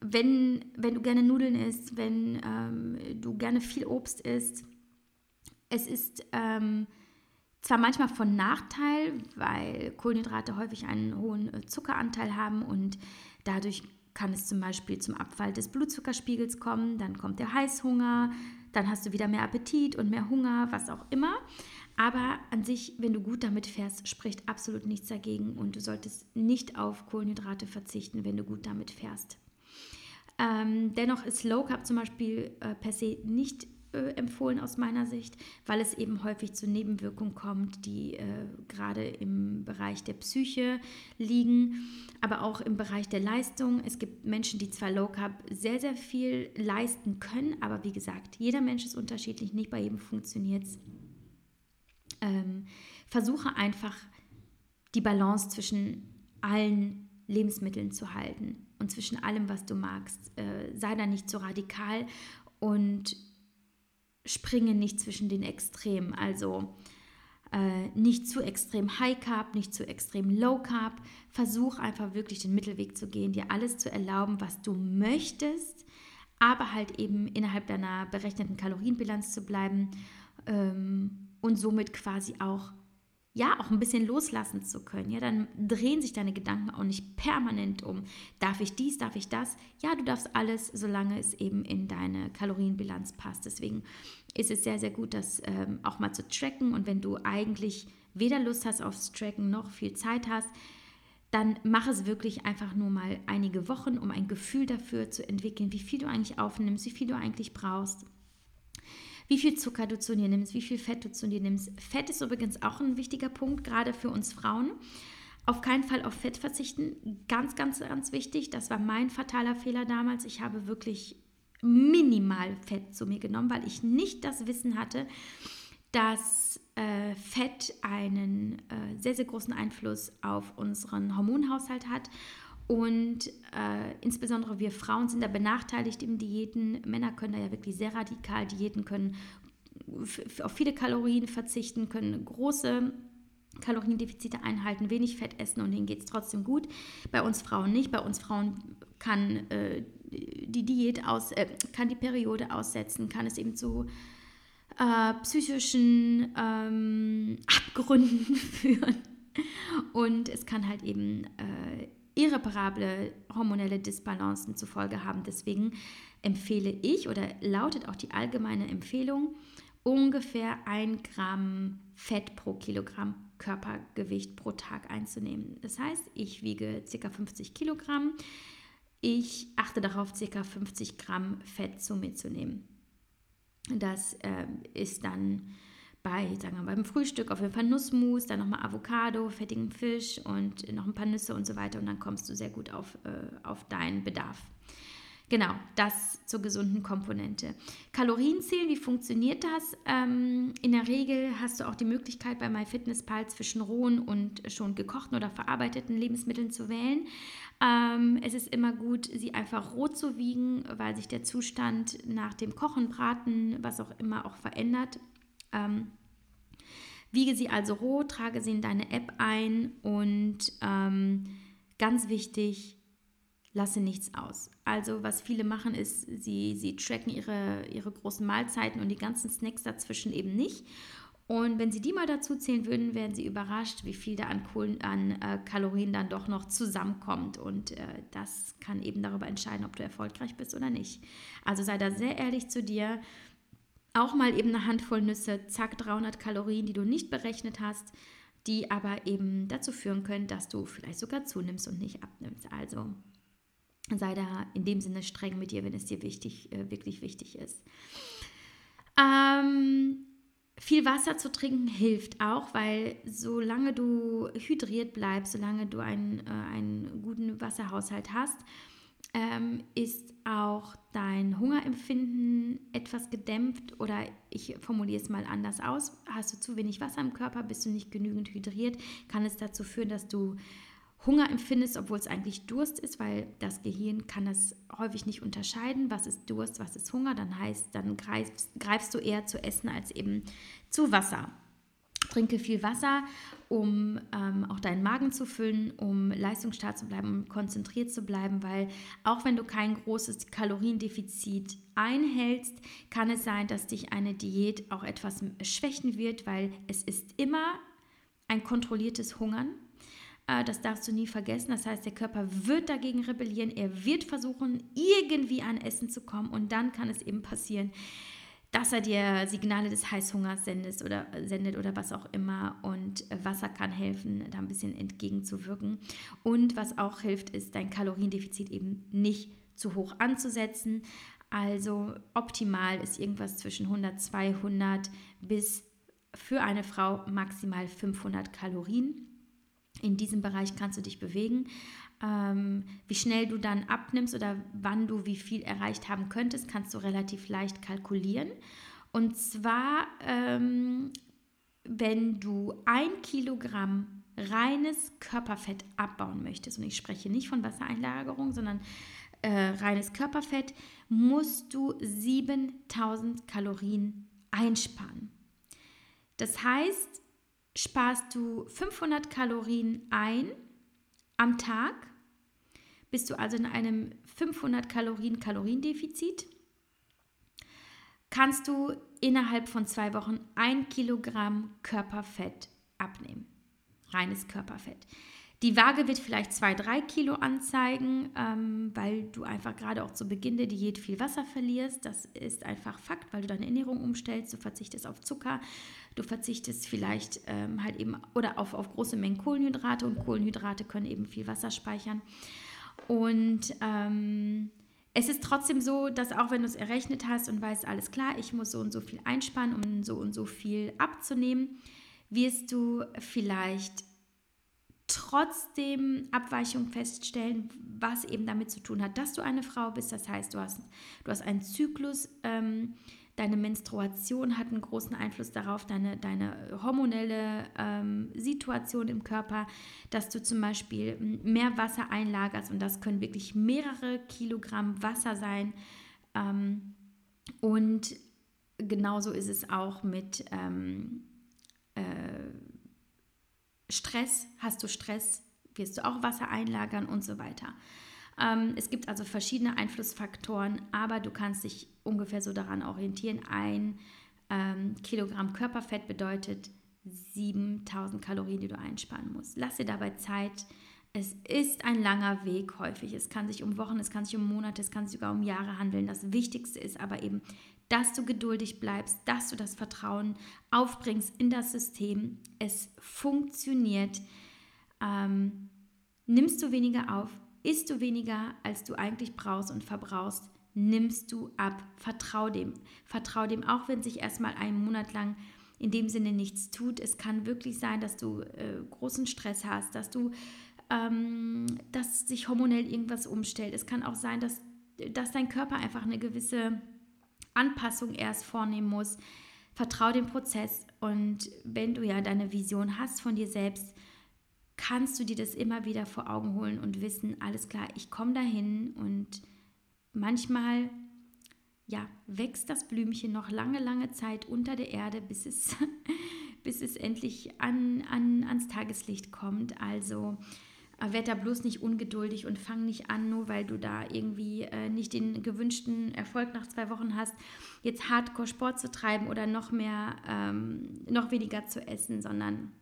wenn, wenn du gerne Nudeln isst, wenn ähm, du gerne viel Obst isst, es ist ähm, zwar manchmal von Nachteil, weil Kohlenhydrate häufig einen hohen äh, Zuckeranteil haben und dadurch kann es zum Beispiel zum Abfall des Blutzuckerspiegels kommen, dann kommt der Heißhunger, dann hast du wieder mehr Appetit und mehr Hunger, was auch immer. Aber an sich, wenn du gut damit fährst, spricht absolut nichts dagegen und du solltest nicht auf Kohlenhydrate verzichten, wenn du gut damit fährst. Ähm, dennoch ist Low Carb zum Beispiel äh, per se nicht empfohlen aus meiner Sicht, weil es eben häufig zu Nebenwirkungen kommt, die äh, gerade im Bereich der Psyche liegen, aber auch im Bereich der Leistung. Es gibt Menschen, die zwar Low Carb sehr, sehr viel leisten können, aber wie gesagt, jeder Mensch ist unterschiedlich, nicht bei jedem funktioniert es. Ähm, versuche einfach die Balance zwischen allen Lebensmitteln zu halten und zwischen allem, was du magst. Äh, sei da nicht so radikal und springe nicht zwischen den Extremen. Also äh, nicht zu extrem High Carb, nicht zu extrem Low Carb. Versuch einfach wirklich den Mittelweg zu gehen, dir alles zu erlauben, was du möchtest, aber halt eben innerhalb deiner berechneten Kalorienbilanz zu bleiben ähm, und somit quasi auch ja, auch ein bisschen loslassen zu können. Ja, dann drehen sich deine Gedanken auch nicht permanent um. Darf ich dies, darf ich das? Ja, du darfst alles, solange es eben in deine Kalorienbilanz passt. Deswegen ist es sehr, sehr gut, das ähm, auch mal zu tracken. Und wenn du eigentlich weder Lust hast aufs Tracken noch viel Zeit hast, dann mach es wirklich einfach nur mal einige Wochen, um ein Gefühl dafür zu entwickeln, wie viel du eigentlich aufnimmst, wie viel du eigentlich brauchst wie viel Zucker du zu dir nimmst, wie viel Fett du zu dir nimmst. Fett ist übrigens auch ein wichtiger Punkt, gerade für uns Frauen. Auf keinen Fall auf Fett verzichten. Ganz, ganz, ganz wichtig. Das war mein fataler Fehler damals. Ich habe wirklich minimal Fett zu mir genommen, weil ich nicht das Wissen hatte, dass äh, Fett einen äh, sehr, sehr großen Einfluss auf unseren Hormonhaushalt hat und äh, insbesondere wir Frauen sind da benachteiligt im Diäten. Männer können da ja wirklich sehr radikal Diäten, können auf viele Kalorien verzichten, können große Kaloriendefizite einhalten, wenig Fett essen und denen geht es trotzdem gut. Bei uns Frauen nicht. Bei uns Frauen kann äh, die Diät aus, äh, kann die Periode aussetzen, kann es eben zu äh, psychischen ähm, Abgründen [laughs] führen. Und es kann halt eben äh, irreparable hormonelle Disbalancen zur Folge haben. Deswegen empfehle ich oder lautet auch die allgemeine Empfehlung, ungefähr ein Gramm Fett pro Kilogramm Körpergewicht pro Tag einzunehmen. Das heißt, ich wiege ca. 50 Kilogramm. Ich achte darauf, ca. 50 Gramm Fett zu mir zu nehmen. Das äh, ist dann bei, sagen wir beim Frühstück auf jeden Fall Nussmus, dann nochmal Avocado, fettigen Fisch und noch ein paar Nüsse und so weiter und dann kommst du sehr gut auf, äh, auf deinen Bedarf. Genau, das zur gesunden Komponente. Kalorienzählen, wie funktioniert das? Ähm, in der Regel hast du auch die Möglichkeit bei MyFitnessPal zwischen rohen und schon gekochten oder verarbeiteten Lebensmitteln zu wählen. Ähm, es ist immer gut, sie einfach roh zu wiegen, weil sich der Zustand nach dem Kochen, Braten, was auch immer auch verändert. Ähm, wiege sie also roh, trage sie in deine App ein und ähm, ganz wichtig, lasse nichts aus. Also was viele machen ist, sie, sie tracken ihre, ihre großen Mahlzeiten und die ganzen Snacks dazwischen eben nicht. Und wenn sie die mal dazu zählen würden, wären sie überrascht, wie viel da an, Kohlen, an äh, Kalorien dann doch noch zusammenkommt. Und äh, das kann eben darüber entscheiden, ob du erfolgreich bist oder nicht. Also sei da sehr ehrlich zu dir. Auch mal eben eine Handvoll Nüsse, zack, 300 Kalorien, die du nicht berechnet hast, die aber eben dazu führen können, dass du vielleicht sogar zunimmst und nicht abnimmst. Also sei da in dem Sinne streng mit dir, wenn es dir wichtig, äh, wirklich wichtig ist. Ähm, viel Wasser zu trinken hilft auch, weil solange du hydriert bleibst, solange du einen, äh, einen guten Wasserhaushalt hast, ähm, ist auch dein Hungerempfinden etwas gedämpft oder ich formuliere es mal anders aus. Hast du zu wenig Wasser im Körper, bist du nicht genügend hydriert, kann es dazu führen, dass du Hunger empfindest, obwohl es eigentlich Durst ist, weil das Gehirn kann das häufig nicht unterscheiden, was ist Durst, was ist Hunger. Dann heißt, dann greifst, greifst du eher zu Essen als eben zu Wasser. Trinke viel Wasser, um ähm, auch deinen Magen zu füllen, um leistungsstark zu bleiben, um konzentriert zu bleiben, weil auch wenn du kein großes Kaloriendefizit einhältst, kann es sein, dass dich eine Diät auch etwas schwächen wird, weil es ist immer ein kontrolliertes Hungern äh, das darfst du nie vergessen. Das heißt, der Körper wird dagegen rebellieren. Er wird versuchen, irgendwie an Essen zu kommen. Und dann kann es eben passieren, dass er dir Signale des Heißhungers sendet oder, sendet oder was auch immer. Und Wasser kann helfen, da ein bisschen entgegenzuwirken. Und was auch hilft, ist dein Kaloriendefizit eben nicht zu hoch anzusetzen. Also optimal ist irgendwas zwischen 100, 200 bis für eine Frau maximal 500 Kalorien. In diesem Bereich kannst du dich bewegen. Ähm, wie schnell du dann abnimmst oder wann du wie viel erreicht haben könntest, kannst du relativ leicht kalkulieren. Und zwar, ähm, wenn du ein Kilogramm reines Körperfett abbauen möchtest, und ich spreche nicht von Wassereinlagerung, sondern äh, reines Körperfett, musst du 7000 Kalorien einsparen. Das heißt, sparst du 500 Kalorien ein am Tag, bist du also in einem 500 Kalorien Kaloriendefizit, kannst du innerhalb von zwei Wochen ein Kilogramm Körperfett abnehmen. Reines Körperfett. Die Waage wird vielleicht zwei, drei Kilo anzeigen, ähm, weil du einfach gerade auch zu Beginn der Diät viel Wasser verlierst. Das ist einfach Fakt, weil du deine Ernährung umstellst. Du verzichtest auf Zucker, du verzichtest vielleicht ähm, halt eben oder auf, auf große Mengen Kohlenhydrate und Kohlenhydrate können eben viel Wasser speichern. Und ähm, es ist trotzdem so, dass auch wenn du es errechnet hast und weißt, alles klar, ich muss so und so viel einsparen, um so und so viel abzunehmen, wirst du vielleicht trotzdem Abweichungen feststellen, was eben damit zu tun hat, dass du eine Frau bist. Das heißt, du hast, du hast einen Zyklus, ähm, deine Menstruation hat einen großen Einfluss darauf, deine, deine hormonelle ähm, Situation im Körper, dass du zum Beispiel mehr Wasser einlagerst und das können wirklich mehrere Kilogramm Wasser sein. Ähm, und genauso ist es auch mit ähm, äh, Stress, hast du Stress, wirst du auch Wasser einlagern und so weiter. Ähm, es gibt also verschiedene Einflussfaktoren, aber du kannst dich ungefähr so daran orientieren. Ein ähm, Kilogramm Körperfett bedeutet 7000 Kalorien, die du einsparen musst. Lass dir dabei Zeit. Es ist ein langer Weg häufig. Es kann sich um Wochen, es kann sich um Monate, es kann sich sogar um Jahre handeln. Das Wichtigste ist aber eben dass du geduldig bleibst, dass du das Vertrauen aufbringst in das System. Es funktioniert. Ähm, nimmst du weniger auf, isst du weniger, als du eigentlich brauchst und verbrauchst, nimmst du ab. Vertrau dem. Vertrau dem, auch wenn sich erstmal einen Monat lang in dem Sinne nichts tut. Es kann wirklich sein, dass du äh, großen Stress hast, dass du, ähm, dass sich hormonell irgendwas umstellt. Es kann auch sein, dass, dass dein Körper einfach eine gewisse Anpassung erst vornehmen muss. Vertrau dem Prozess und wenn du ja deine Vision hast von dir selbst, kannst du dir das immer wieder vor Augen holen und wissen, alles klar, ich komme dahin und manchmal ja, wächst das Blümchen noch lange, lange Zeit unter der Erde, bis es, [laughs] bis es endlich an, an, ans Tageslicht kommt. Also äh, werd da bloß nicht ungeduldig und fang nicht an, nur weil du da irgendwie äh, nicht den gewünschten Erfolg nach zwei Wochen hast, jetzt Hardcore Sport zu treiben oder noch mehr, ähm, noch weniger zu essen, sondern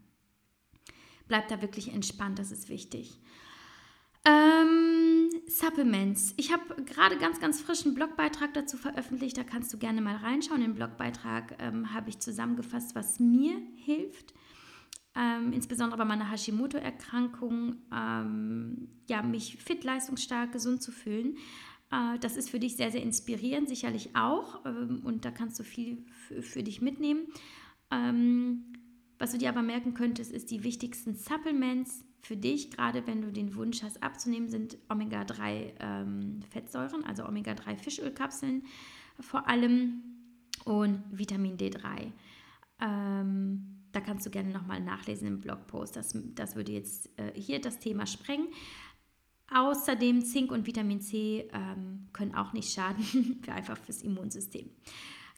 bleib da wirklich entspannt, das ist wichtig. Ähm, Supplements. Ich habe gerade ganz, ganz frischen Blogbeitrag dazu veröffentlicht. Da kannst du gerne mal reinschauen. Im Blogbeitrag ähm, habe ich zusammengefasst, was mir hilft. Ähm, insbesondere bei meiner Hashimoto-Erkrankung, ähm, ja, mich fit, leistungsstark, gesund zu fühlen. Äh, das ist für dich sehr, sehr inspirierend, sicherlich auch. Ähm, und da kannst du viel für dich mitnehmen. Ähm, was du dir aber merken könntest, ist die wichtigsten Supplements für dich, gerade wenn du den Wunsch hast abzunehmen, sind Omega-3-Fettsäuren, ähm, also Omega-3-Fischölkapseln vor allem und Vitamin D3. Ähm, da kannst du gerne nochmal nachlesen im Blogpost. Das, das würde jetzt äh, hier das Thema sprengen. Außerdem Zink und Vitamin C ähm, können auch nicht schaden, [laughs] für einfach fürs Immunsystem.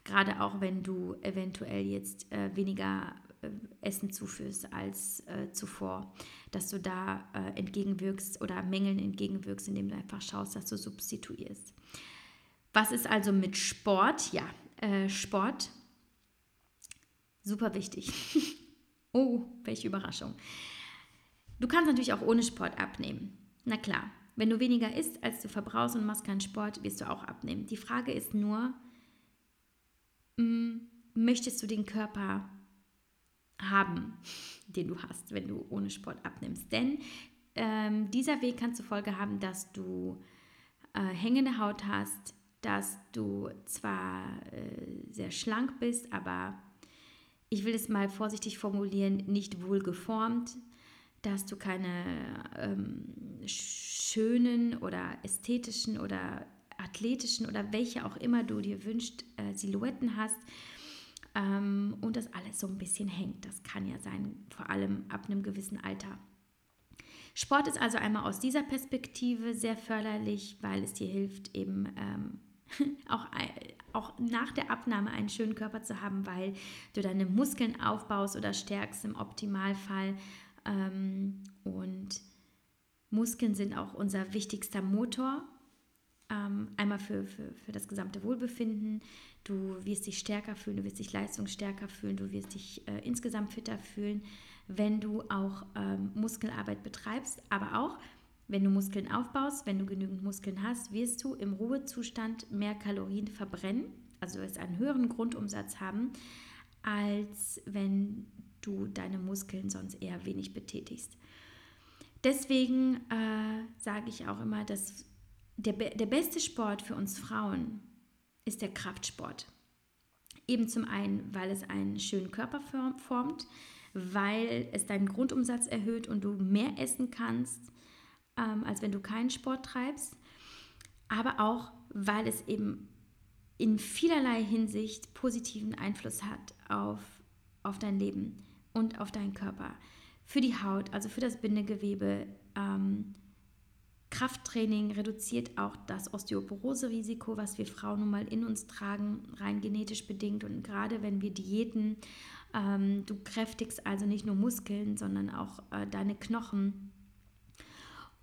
Gerade auch wenn du eventuell jetzt äh, weniger äh, Essen zuführst als äh, zuvor, dass du da äh, entgegenwirkst oder Mängeln entgegenwirkst, indem du einfach schaust, dass du substituierst. Was ist also mit Sport? Ja, äh, Sport, super wichtig. [laughs] oh, welche Überraschung. Du kannst natürlich auch ohne Sport abnehmen. Na klar, wenn du weniger isst, als du verbrauchst und machst keinen Sport, wirst du auch abnehmen. Die Frage ist nur, mm, möchtest du den Körper haben, [laughs] den du hast, wenn du ohne Sport abnimmst. Denn ähm, dieser Weg kann zur Folge haben, dass du äh, hängende Haut hast, dass du zwar äh, sehr schlank bist, aber ich will es mal vorsichtig formulieren, nicht wohl geformt, dass du keine ähm, schönen oder ästhetischen oder athletischen oder welche auch immer du dir wünscht, äh, Silhouetten hast, ähm, und das alles so ein bisschen hängt. Das kann ja sein, vor allem ab einem gewissen Alter. Sport ist also einmal aus dieser Perspektive sehr förderlich, weil es dir hilft, eben ähm, [laughs] auch, auch nach der Abnahme einen schönen Körper zu haben, weil du deine Muskeln aufbaust oder stärkst im Optimalfall. Ähm, und Muskeln sind auch unser wichtigster Motor ähm, einmal für, für, für das gesamte Wohlbefinden. Du wirst dich stärker fühlen, du wirst dich leistungsstärker fühlen, du wirst dich äh, insgesamt fitter fühlen, wenn du auch ähm, Muskelarbeit betreibst. Aber auch, wenn du Muskeln aufbaust, wenn du genügend Muskeln hast, wirst du im Ruhezustand mehr Kalorien verbrennen, also wirst einen höheren Grundumsatz haben, als wenn du deine Muskeln sonst eher wenig betätigst. Deswegen äh, sage ich auch immer, dass der, der beste Sport für uns Frauen ist der Kraftsport. Eben zum einen, weil es einen schönen Körper formt, weil es deinen Grundumsatz erhöht und du mehr essen kannst, ähm, als wenn du keinen Sport treibst, aber auch, weil es eben in vielerlei Hinsicht positiven Einfluss hat auf, auf dein Leben und auf deinen Körper. Für die Haut, also für das Bindegewebe, ähm, Krafttraining reduziert auch das Osteoporose-Risiko, was wir Frauen nun mal in uns tragen, rein genetisch bedingt. Und gerade wenn wir Diäten, ähm, du kräftigst also nicht nur Muskeln, sondern auch äh, deine Knochen.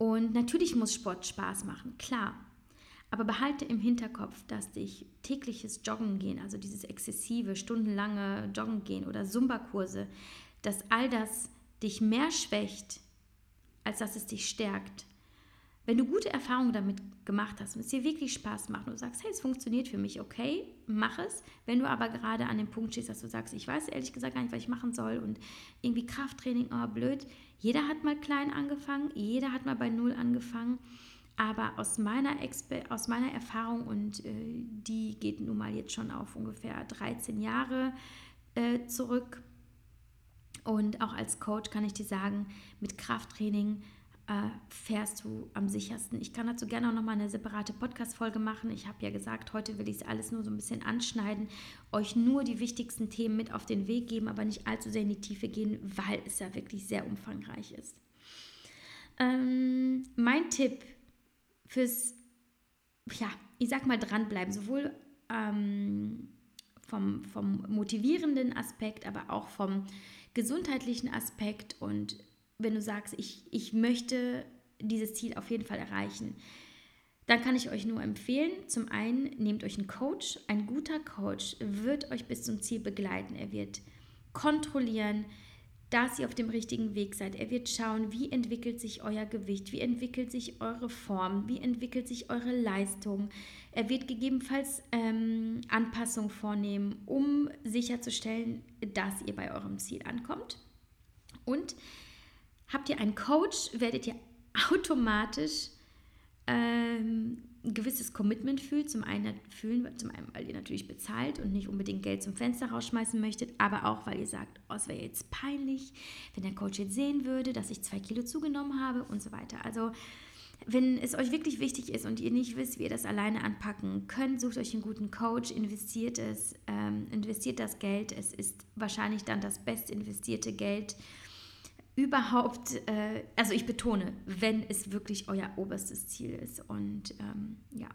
Und natürlich muss Sport Spaß machen, klar. Aber behalte im Hinterkopf, dass dich tägliches Joggen gehen, also dieses exzessive, stundenlange Joggen gehen oder Zumba-Kurse, dass all das dich mehr schwächt, als dass es dich stärkt. Wenn du gute Erfahrungen damit gemacht hast und es dir wirklich Spaß macht und du sagst, hey, es funktioniert für mich, okay, mach es. Wenn du aber gerade an dem Punkt stehst, dass du sagst, ich weiß ehrlich gesagt gar nicht, was ich machen soll und irgendwie Krafttraining, oh blöd. Jeder hat mal klein angefangen, jeder hat mal bei Null angefangen. Aber aus meiner, Exper aus meiner Erfahrung, und äh, die geht nun mal jetzt schon auf ungefähr 13 Jahre äh, zurück, und auch als Coach kann ich dir sagen, mit Krafttraining fährst du am sichersten. Ich kann dazu gerne auch nochmal eine separate Podcast-Folge machen. Ich habe ja gesagt, heute will ich es alles nur so ein bisschen anschneiden, euch nur die wichtigsten Themen mit auf den Weg geben, aber nicht allzu sehr in die Tiefe gehen, weil es ja wirklich sehr umfangreich ist. Ähm, mein Tipp fürs, ja, ich sag mal dranbleiben, sowohl ähm, vom, vom motivierenden Aspekt, aber auch vom gesundheitlichen Aspekt und wenn du sagst, ich, ich möchte dieses Ziel auf jeden Fall erreichen, dann kann ich euch nur empfehlen, zum einen nehmt euch einen Coach. Ein guter Coach wird euch bis zum Ziel begleiten. Er wird kontrollieren, dass ihr auf dem richtigen Weg seid. Er wird schauen, wie entwickelt sich euer Gewicht, wie entwickelt sich eure Form, wie entwickelt sich eure Leistung. Er wird gegebenenfalls ähm, Anpassungen vornehmen, um sicherzustellen, dass ihr bei eurem Ziel ankommt. Und habt ihr einen Coach, werdet ihr [laughs] automatisch ähm, ein gewisses Commitment fühlt. Zum einen fühlen, zum einen, weil ihr natürlich bezahlt und nicht unbedingt Geld zum Fenster rausschmeißen möchtet, aber auch, weil ihr sagt, oh, es wäre jetzt peinlich, wenn der Coach jetzt sehen würde, dass ich zwei Kilo zugenommen habe und so weiter. Also wenn es euch wirklich wichtig ist und ihr nicht wisst, wie ihr das alleine anpacken könnt, sucht euch einen guten Coach, investiert es, ähm, investiert das Geld. Es ist wahrscheinlich dann das best investierte Geld überhaupt, äh, also ich betone, wenn es wirklich euer oberstes Ziel ist. Und ähm, ja.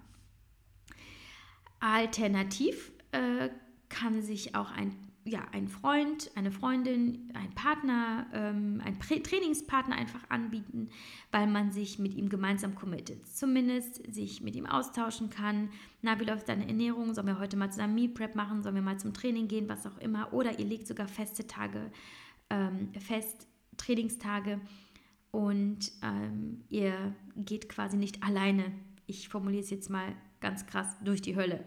Alternativ äh, kann sich auch ein ja, ein Freund, eine Freundin, ein Partner, ähm, ein Trainingspartner einfach anbieten, weil man sich mit ihm gemeinsam committet. Zumindest sich mit ihm austauschen kann. Na, wie läuft deine Ernährung? Sollen wir heute mal zusammen Meal Prep machen? Sollen wir mal zum Training gehen? Was auch immer. Oder ihr legt sogar feste Tage ähm, fest, Trainingstage und ähm, ihr geht quasi nicht alleine. Ich formuliere es jetzt mal ganz krass durch die Hölle.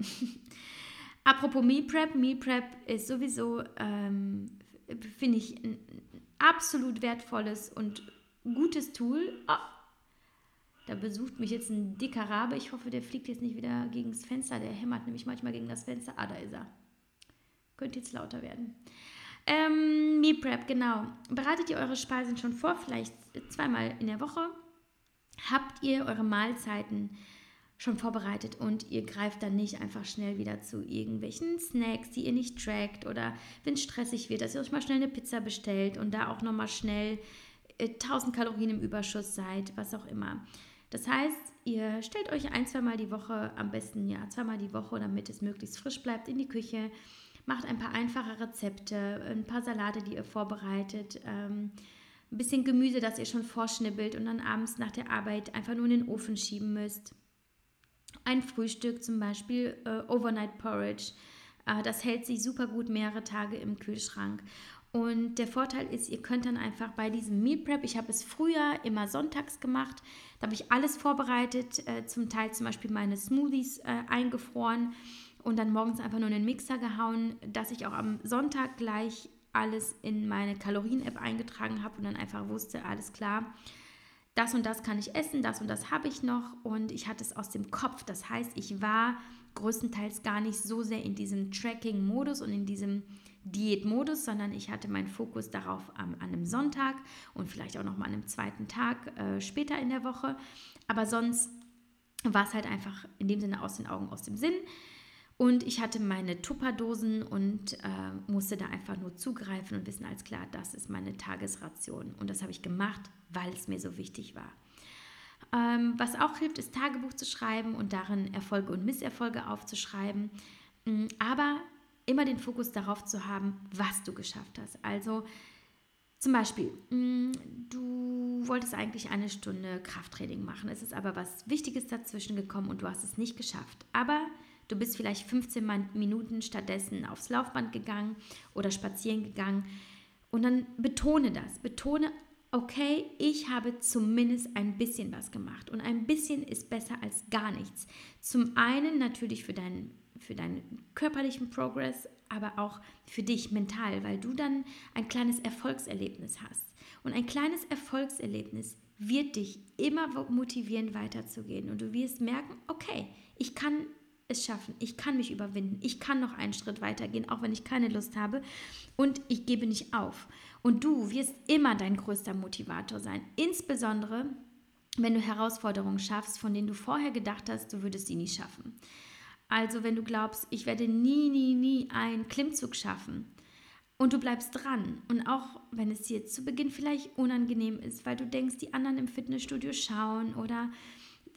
[laughs] Apropos Meal Prep, Meal Prep ist sowieso, ähm, finde ich, ein absolut wertvolles und gutes Tool. Oh, da besucht mich jetzt ein dicker Rabe. Ich hoffe, der fliegt jetzt nicht wieder gegen das Fenster. Der hämmert nämlich manchmal gegen das Fenster. Ah, da ist er. Könnte jetzt lauter werden. Ähm, Meal Prep, genau. Bereitet ihr eure Speisen schon vor, vielleicht zweimal in der Woche? Habt ihr eure Mahlzeiten schon vorbereitet und ihr greift dann nicht einfach schnell wieder zu irgendwelchen Snacks, die ihr nicht trackt oder wenn es stressig wird, dass ihr euch mal schnell eine Pizza bestellt und da auch nochmal schnell äh, 1000 Kalorien im Überschuss seid, was auch immer. Das heißt, ihr stellt euch ein, zweimal die Woche, am besten ja zweimal die Woche, damit es möglichst frisch bleibt, in die Küche, macht ein paar einfache Rezepte, ein paar Salate, die ihr vorbereitet, ähm, ein bisschen Gemüse, das ihr schon vorschnibbelt und dann abends nach der Arbeit einfach nur in den Ofen schieben müsst ein Frühstück, zum Beispiel äh, Overnight Porridge. Äh, das hält sich super gut mehrere Tage im Kühlschrank. Und der Vorteil ist, ihr könnt dann einfach bei diesem Meal Prep, ich habe es früher immer sonntags gemacht, da habe ich alles vorbereitet, äh, zum Teil zum Beispiel meine Smoothies äh, eingefroren und dann morgens einfach nur in den Mixer gehauen, dass ich auch am Sonntag gleich alles in meine Kalorien-App eingetragen habe und dann einfach wusste, alles klar, das und das kann ich essen, das und das habe ich noch und ich hatte es aus dem Kopf. Das heißt, ich war größtenteils gar nicht so sehr in diesem Tracking-Modus und in diesem Diät-Modus, sondern ich hatte meinen Fokus darauf an, an einem Sonntag und vielleicht auch noch mal an einem zweiten Tag äh, später in der Woche. Aber sonst war es halt einfach in dem Sinne aus den Augen, aus dem Sinn. Und ich hatte meine Tupperdosen und äh, musste da einfach nur zugreifen und wissen, als klar, das ist meine Tagesration. Und das habe ich gemacht, weil es mir so wichtig war. Ähm, was auch hilft, ist Tagebuch zu schreiben und darin Erfolge und Misserfolge aufzuschreiben. Mm, aber immer den Fokus darauf zu haben, was du geschafft hast. Also zum Beispiel, mm, du wolltest eigentlich eine Stunde Krafttraining machen. Es ist aber was Wichtiges dazwischen gekommen und du hast es nicht geschafft. Aber Du bist vielleicht 15 Minuten stattdessen aufs Laufband gegangen oder spazieren gegangen. Und dann betone das. Betone, okay, ich habe zumindest ein bisschen was gemacht. Und ein bisschen ist besser als gar nichts. Zum einen natürlich für dein, für deinen körperlichen Progress, aber auch für dich mental, weil du dann ein kleines Erfolgserlebnis hast. Und ein kleines Erfolgserlebnis wird dich immer motivieren, weiterzugehen. Und du wirst merken, okay, ich kann es schaffen, ich kann mich überwinden, ich kann noch einen Schritt weitergehen, auch wenn ich keine Lust habe. Und ich gebe nicht auf. Und du wirst immer dein größter Motivator sein. Insbesondere, wenn du Herausforderungen schaffst, von denen du vorher gedacht hast, du würdest sie nie schaffen. Also wenn du glaubst, ich werde nie, nie, nie einen Klimmzug schaffen und du bleibst dran und auch wenn es dir zu Beginn vielleicht unangenehm ist, weil du denkst, die anderen im Fitnessstudio schauen oder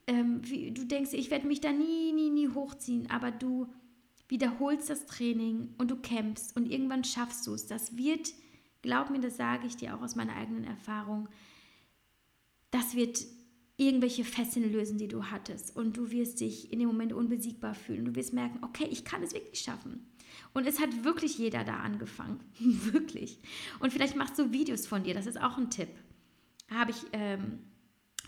ähm, wie, du denkst, ich werde mich da nie, nie, nie hochziehen, aber du wiederholst das Training und du kämpfst und irgendwann schaffst du es. Das wird, glaub mir, das sage ich dir auch aus meiner eigenen Erfahrung, das wird irgendwelche Fesseln lösen, die du hattest. Und du wirst dich in dem Moment unbesiegbar fühlen. Du wirst merken, okay, ich kann es wirklich schaffen. Und es hat wirklich jeder da angefangen. [laughs] wirklich. Und vielleicht machst du Videos von dir. Das ist auch ein Tipp. Habe ich ähm,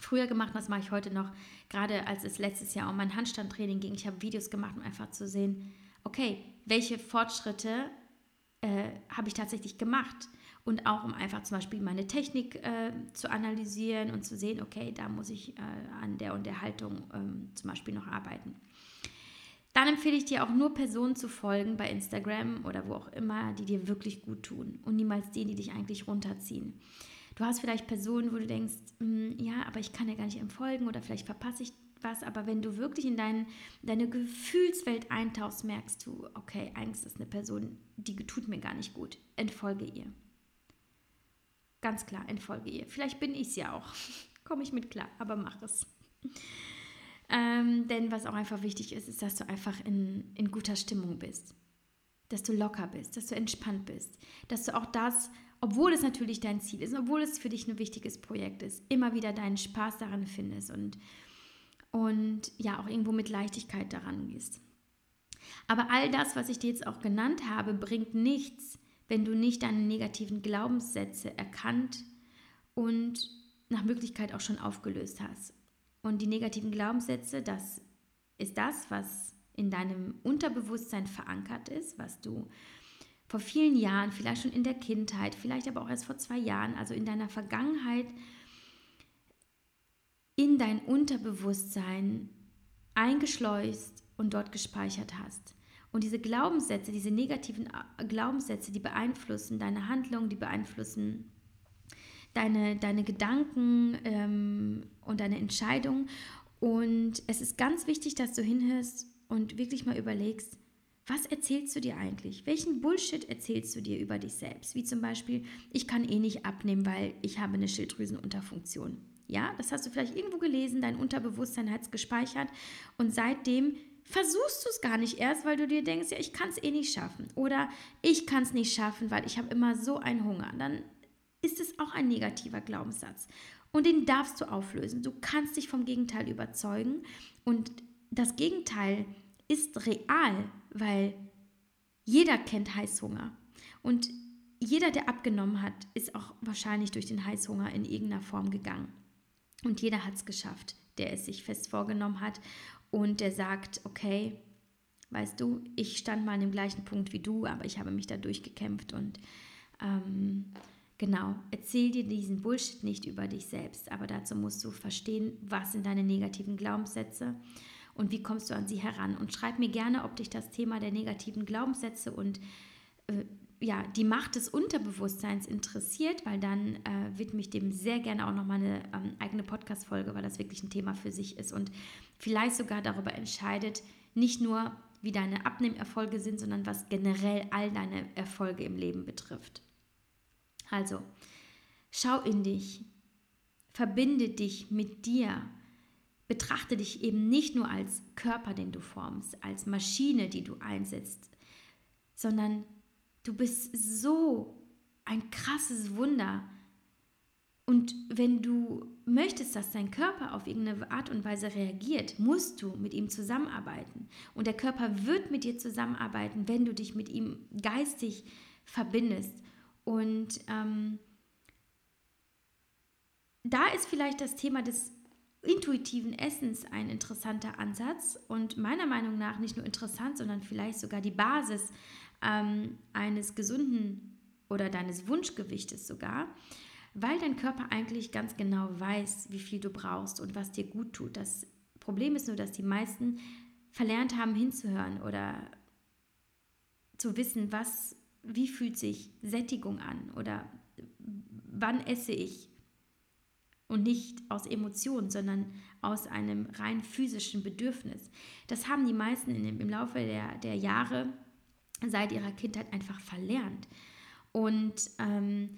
früher gemacht, das mache ich heute noch. Gerade als es letztes Jahr um mein Handstandtraining ging. Ich habe Videos gemacht, um einfach zu sehen, okay, welche Fortschritte äh, habe ich tatsächlich gemacht und auch um einfach zum Beispiel meine Technik äh, zu analysieren und zu sehen, okay, da muss ich äh, an der und der Haltung ähm, zum Beispiel noch arbeiten. Dann empfehle ich dir auch nur Personen zu folgen bei Instagram oder wo auch immer, die dir wirklich gut tun und niemals denen, die dich eigentlich runterziehen. Du hast vielleicht Personen, wo du denkst, hm, ja, aber ich kann ja gar nicht entfolgen oder vielleicht verpasse ich was, aber wenn du wirklich in dein, deine Gefühlswelt eintauchst, merkst du, okay, eigentlich ist eine Person, die tut mir gar nicht gut. Entfolge ihr. Ganz klar, entfolge ihr. Vielleicht bin ich es ja auch. [laughs] Komme ich mit klar, aber mach es. Ähm, denn was auch einfach wichtig ist, ist, dass du einfach in, in guter Stimmung bist. Dass du locker bist, dass du entspannt bist. Dass du auch das, obwohl es natürlich dein Ziel ist, obwohl es für dich ein wichtiges Projekt ist, immer wieder deinen Spaß daran findest und, und ja, auch irgendwo mit Leichtigkeit daran gehst. Aber all das, was ich dir jetzt auch genannt habe, bringt nichts, wenn du nicht deine negativen Glaubenssätze erkannt und nach Möglichkeit auch schon aufgelöst hast. Und die negativen Glaubenssätze, das ist das, was in deinem Unterbewusstsein verankert ist, was du vor vielen Jahren, vielleicht schon in der Kindheit, vielleicht aber auch erst vor zwei Jahren, also in deiner Vergangenheit, in dein Unterbewusstsein eingeschleust und dort gespeichert hast. Und diese Glaubenssätze, diese negativen äh, Glaubenssätze, die beeinflussen deine Handlung, die beeinflussen deine, deine Gedanken ähm, und deine Entscheidungen. Und es ist ganz wichtig, dass du hinhörst und wirklich mal überlegst, was erzählst du dir eigentlich? Welchen Bullshit erzählst du dir über dich selbst? Wie zum Beispiel, ich kann eh nicht abnehmen, weil ich habe eine Schilddrüsenunterfunktion. Ja, das hast du vielleicht irgendwo gelesen, dein Unterbewusstsein hat es gespeichert und seitdem versuchst du es gar nicht erst, weil du dir denkst, ja, ich kann es eh nicht schaffen. Oder ich kann es nicht schaffen, weil ich habe immer so einen Hunger. Dann ist es auch ein negativer Glaubenssatz. Und den darfst du auflösen. Du kannst dich vom Gegenteil überzeugen. Und das Gegenteil ist real, weil jeder kennt Heißhunger. Und jeder, der abgenommen hat, ist auch wahrscheinlich durch den Heißhunger in irgendeiner Form gegangen. Und jeder hat es geschafft, der es sich fest vorgenommen hat und der sagt, okay, weißt du, ich stand mal an dem gleichen Punkt wie du, aber ich habe mich da durchgekämpft und ähm, genau, erzähl dir diesen Bullshit nicht über dich selbst, aber dazu musst du verstehen, was sind deine negativen Glaubenssätze und wie kommst du an sie heran. Und schreib mir gerne, ob dich das Thema der negativen Glaubenssätze und äh, ja, die Macht des Unterbewusstseins interessiert, weil dann äh, widme ich dem sehr gerne auch nochmal eine ähm, eigene Podcast-Folge, weil das wirklich ein Thema für sich ist und vielleicht sogar darüber entscheidet, nicht nur, wie deine Abnehmerfolge sind, sondern was generell all deine Erfolge im Leben betrifft. Also, schau in dich, verbinde dich mit dir, betrachte dich eben nicht nur als Körper, den du formst, als Maschine, die du einsetzt, sondern Du bist so ein krasses Wunder. Und wenn du möchtest, dass dein Körper auf irgendeine Art und Weise reagiert, musst du mit ihm zusammenarbeiten. Und der Körper wird mit dir zusammenarbeiten, wenn du dich mit ihm geistig verbindest. Und ähm, da ist vielleicht das Thema des intuitiven Essens ein interessanter Ansatz und meiner Meinung nach nicht nur interessant, sondern vielleicht sogar die Basis ähm, eines gesunden oder deines Wunschgewichtes sogar, weil dein Körper eigentlich ganz genau weiß, wie viel du brauchst und was dir gut tut. Das Problem ist nur, dass die meisten verlernt haben hinzuhören oder zu wissen, was, wie fühlt sich Sättigung an oder wann esse ich und nicht aus Emotionen, sondern aus einem rein physischen Bedürfnis. Das haben die meisten in, im Laufe der, der Jahre seit ihrer Kindheit einfach verlernt. Und ähm,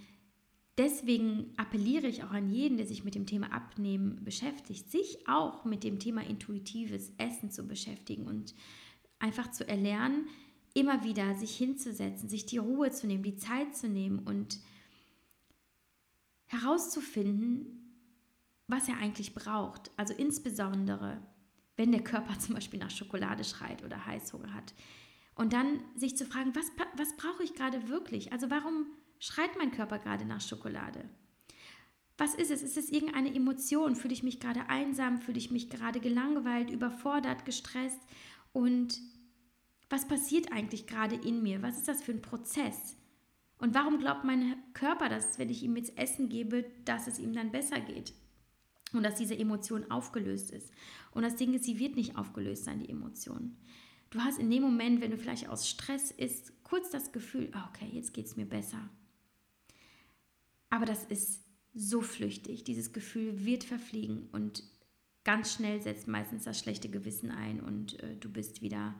deswegen appelliere ich auch an jeden, der sich mit dem Thema Abnehmen beschäftigt, sich auch mit dem Thema intuitives Essen zu beschäftigen und einfach zu erlernen, immer wieder sich hinzusetzen, sich die Ruhe zu nehmen, die Zeit zu nehmen und herauszufinden, was er eigentlich braucht. Also insbesondere, wenn der Körper [laughs] zum Beispiel nach Schokolade schreit oder Heißhunger hat. Und dann sich zu fragen, was, was brauche ich gerade wirklich? Also warum schreit mein Körper gerade nach Schokolade? Was ist es? Ist es irgendeine Emotion? Fühle ich mich gerade einsam? Fühle ich mich gerade gelangweilt, überfordert, gestresst? Und was passiert eigentlich gerade in mir? Was ist das für ein Prozess? Und warum glaubt mein Körper, dass wenn ich ihm jetzt Essen gebe, dass es ihm dann besser geht? Und dass diese Emotion aufgelöst ist. Und das Ding ist, sie wird nicht aufgelöst sein, die Emotion. Du hast in dem Moment, wenn du vielleicht aus Stress ist, kurz das Gefühl, ah, okay, jetzt geht es mir besser. Aber das ist so flüchtig. Dieses Gefühl wird verfliegen und ganz schnell setzt meistens das schlechte Gewissen ein und äh, du bist wieder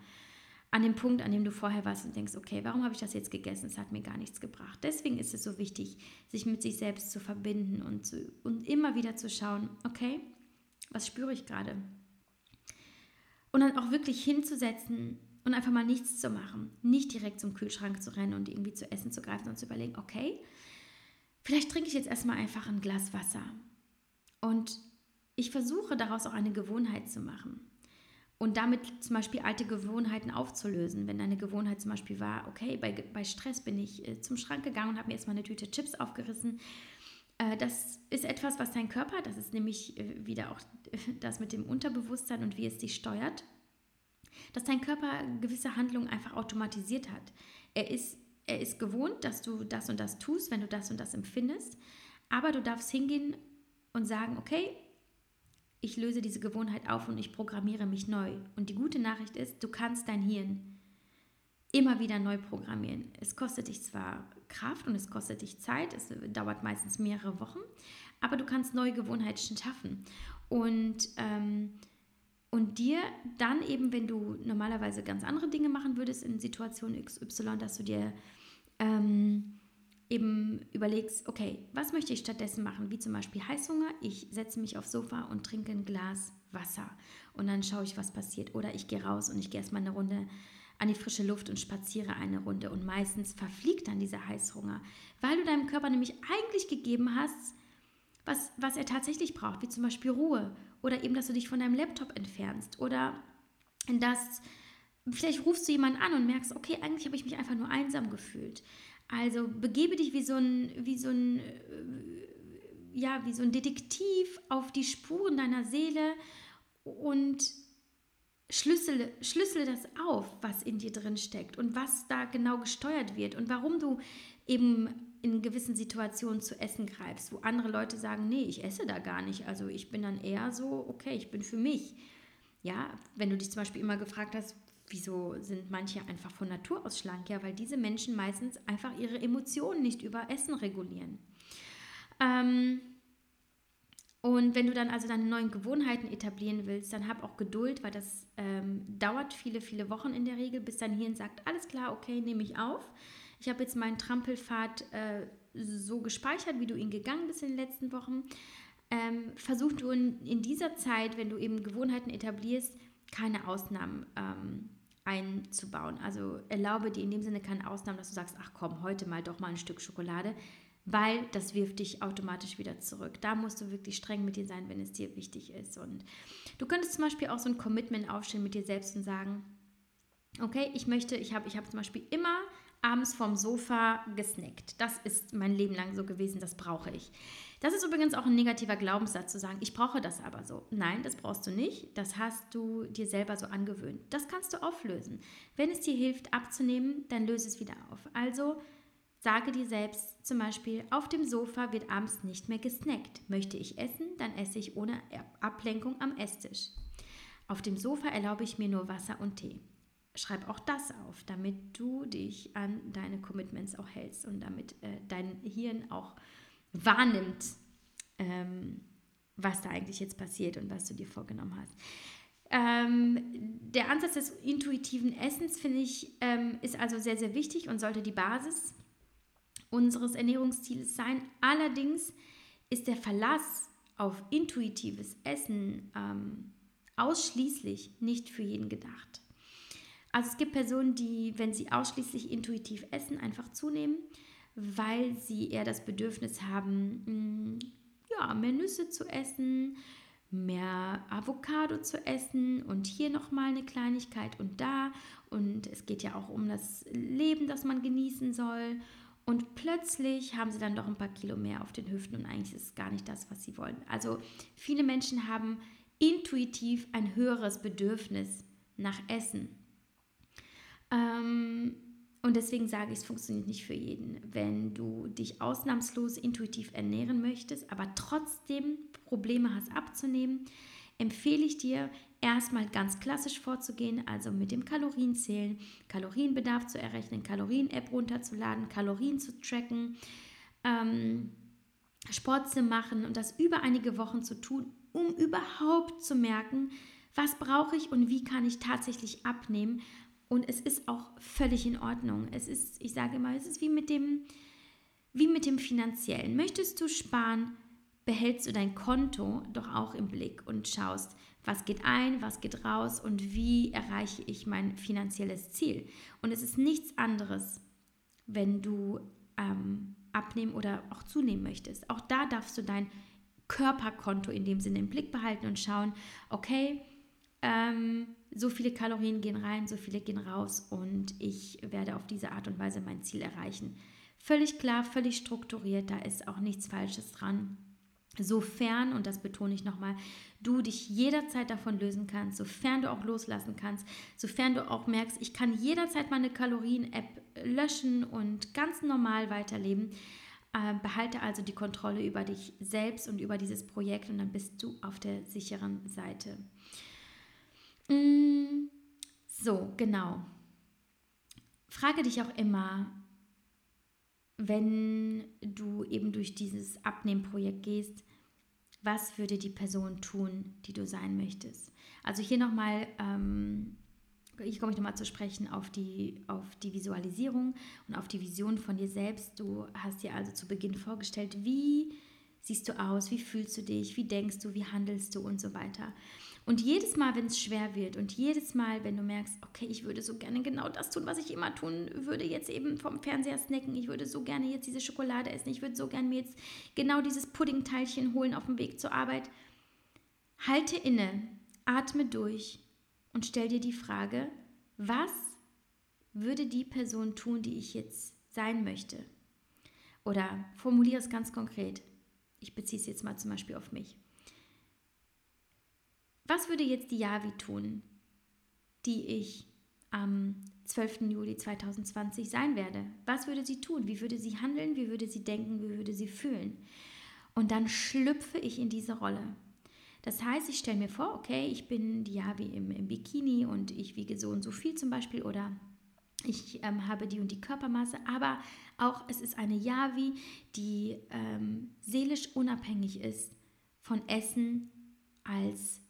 an dem Punkt, an dem du vorher warst und denkst, okay, warum habe ich das jetzt gegessen? Es hat mir gar nichts gebracht. Deswegen ist es so wichtig, sich mit sich selbst zu verbinden und, zu, und immer wieder zu schauen, okay, was spüre ich gerade? Und dann auch wirklich hinzusetzen und einfach mal nichts zu machen. Nicht direkt zum Kühlschrank zu rennen und irgendwie zu essen zu greifen und zu überlegen, okay, vielleicht trinke ich jetzt erstmal einfach ein Glas Wasser. Und ich versuche daraus auch eine Gewohnheit zu machen und damit zum Beispiel alte Gewohnheiten aufzulösen. Wenn deine Gewohnheit zum Beispiel war, okay, bei, bei Stress bin ich äh, zum Schrank gegangen und habe mir erstmal eine Tüte Chips aufgerissen. Äh, das ist etwas, was dein Körper, das ist nämlich äh, wieder auch [laughs] das mit dem Unterbewusstsein und wie es dich steuert, dass dein Körper gewisse Handlungen einfach automatisiert hat. Er ist, er ist gewohnt, dass du das und das tust, wenn du das und das empfindest, aber du darfst hingehen und sagen, okay, ich löse diese Gewohnheit auf und ich programmiere mich neu. Und die gute Nachricht ist, du kannst dein Hirn immer wieder neu programmieren. Es kostet dich zwar Kraft und es kostet dich Zeit, es dauert meistens mehrere Wochen, aber du kannst neue Gewohnheiten schaffen. Und, ähm, und dir dann eben, wenn du normalerweise ganz andere Dinge machen würdest in Situation XY, dass du dir ähm, eben überlegst, okay, was möchte ich stattdessen machen? Wie zum Beispiel Heißhunger. Ich setze mich aufs Sofa und trinke ein Glas Wasser und dann schaue ich, was passiert. Oder ich gehe raus und ich gehe erstmal eine Runde an die frische Luft und spaziere eine Runde. Und meistens verfliegt dann dieser Heißhunger, weil du deinem Körper nämlich eigentlich gegeben hast, was, was er tatsächlich braucht, wie zum Beispiel Ruhe oder eben, dass du dich von deinem Laptop entfernst oder dass vielleicht rufst du jemanden an und merkst, okay, eigentlich habe ich mich einfach nur einsam gefühlt. Also begebe dich wie so ein, wie so ein, äh, ja, wie so ein Detektiv auf die Spuren deiner Seele und schlüssel, schlüssel das auf, was in dir drin steckt und was da genau gesteuert wird und warum du eben in gewissen Situationen zu essen greifst, wo andere Leute sagen, nee, ich esse da gar nicht. Also ich bin dann eher so, okay, ich bin für mich. Ja, wenn du dich zum Beispiel immer gefragt hast, wieso sind manche einfach von Natur aus schlank? Ja, weil diese Menschen meistens einfach ihre Emotionen nicht über Essen regulieren. Ähm, und wenn du dann also deine neuen Gewohnheiten etablieren willst, dann hab auch Geduld, weil das ähm, dauert viele, viele Wochen in der Regel, bis dein Hirn sagt, alles klar, okay, nehme ich auf. Ich habe jetzt meinen Trampelpfad äh, so gespeichert, wie du ihn gegangen bist in den letzten Wochen. Ähm, versuch du in, in, dieser Zeit, wenn du eben Gewohnheiten etablierst, keine Ausnahmen ähm, einzubauen. Also erlaube dir in dem Sinne keine Ausnahmen, dass du sagst, ach komm, heute mal doch mal ein Stück Schokolade, weil das wirft dich automatisch wieder zurück. Da musst du wirklich streng mit dir sein, wenn es dir wichtig ist. Und du könntest zum Beispiel auch so ein Commitment aufstellen mit dir selbst und sagen, Okay, ich möchte, ich habe ich hab zum Beispiel immer abends vorm Sofa gesnackt. Das ist mein Leben lang so gewesen, das brauche ich. Das ist übrigens auch ein negativer Glaubenssatz zu sagen, ich brauche das aber so. Nein, das brauchst du nicht. Das hast du dir selber so angewöhnt. Das kannst du auflösen. Wenn es dir hilft, abzunehmen, dann löse es wieder auf. Also sage dir selbst zum Beispiel, auf dem Sofa wird abends nicht mehr gesnackt. Möchte ich essen, dann esse ich ohne Ablenkung am Esstisch. Auf dem Sofa erlaube ich mir nur Wasser und Tee schreib auch das auf, damit du dich an deine Commitments auch hältst und damit äh, dein Hirn auch wahrnimmt, ähm, was da eigentlich jetzt passiert und was du dir vorgenommen hast. Ähm, der Ansatz des intuitiven Essens, finde ich, ähm, ist also sehr, sehr wichtig und sollte die Basis unseres Ernährungsziels sein. Allerdings ist der Verlass auf intuitives Essen ähm, ausschließlich nicht für jeden gedacht. Also es gibt Personen, die, wenn sie ausschließlich intuitiv essen, einfach zunehmen, weil sie eher das Bedürfnis haben, mm, ja, mehr Nüsse zu essen, mehr Avocado zu essen und hier nochmal eine Kleinigkeit und da. Und es geht ja auch um das Leben, das man genießen soll. Und plötzlich haben sie dann doch ein paar Kilo mehr auf den Hüften und eigentlich ist es gar nicht das, was sie wollen. Also viele Menschen haben intuitiv ein höheres Bedürfnis nach Essen. Ähm, und deswegen sage ich, es funktioniert nicht für jeden. Wenn du dich ausnahmslos intuitiv ernähren möchtest, aber trotzdem Probleme hast abzunehmen, empfehle ich dir, erstmal ganz klassisch vorzugehen, also mit dem Kalorienzählen, Kalorienbedarf zu errechnen, Kalorien-App runterzuladen, Kalorien zu tracken, ähm, Sport zu machen und das über einige Wochen zu tun, um überhaupt zu merken, was brauche ich und wie kann ich tatsächlich abnehmen und es ist auch völlig in Ordnung. Es ist, ich sage immer, es ist wie mit dem, wie mit dem Finanziellen. Möchtest du sparen, behältst du dein Konto doch auch im Blick und schaust, was geht ein, was geht raus und wie erreiche ich mein finanzielles Ziel. Und es ist nichts anderes, wenn du ähm, abnehmen oder auch zunehmen möchtest. Auch da darfst du dein Körperkonto in dem Sinne im Blick behalten und schauen, okay, ähm, so viele Kalorien gehen rein, so viele gehen raus und ich werde auf diese Art und Weise mein Ziel erreichen. Völlig klar, völlig strukturiert, da ist auch nichts Falsches dran. Sofern, und das betone ich nochmal, du dich jederzeit davon lösen kannst, sofern du auch loslassen kannst, sofern du auch merkst, ich kann jederzeit meine Kalorien-App löschen und ganz normal weiterleben, äh, behalte also die Kontrolle über dich selbst und über dieses Projekt und dann bist du auf der sicheren Seite. Mm, so, genau. Frage dich auch immer, wenn du eben durch dieses Abnehmprojekt gehst, was würde die Person tun, die du sein möchtest? Also hier nochmal, ähm, hier komme ich nochmal zu sprechen auf die, auf die Visualisierung und auf die Vision von dir selbst. Du hast dir also zu Beginn vorgestellt, wie siehst du aus, wie fühlst du dich, wie denkst du, wie handelst du und so weiter. Und jedes Mal, wenn es schwer wird und jedes Mal, wenn du merkst, okay, ich würde so gerne genau das tun, was ich immer tun würde, jetzt eben vom Fernseher snacken, ich würde so gerne jetzt diese Schokolade essen, ich würde so gerne mir jetzt genau dieses Puddingteilchen holen auf dem Weg zur Arbeit, halte inne, atme durch und stell dir die Frage, was würde die Person tun, die ich jetzt sein möchte? Oder formuliere es ganz konkret. Ich beziehe es jetzt mal zum Beispiel auf mich. Was würde jetzt die Yavi tun, die ich am 12. Juli 2020 sein werde? Was würde sie tun? Wie würde sie handeln? Wie würde sie denken? Wie würde sie fühlen? Und dann schlüpfe ich in diese Rolle. Das heißt, ich stelle mir vor, okay, ich bin die Yavi im, im Bikini und ich wiege so und so viel zum Beispiel oder ich ähm, habe die und die Körpermasse, aber auch es ist eine Yavi, die ähm, seelisch unabhängig ist von Essen als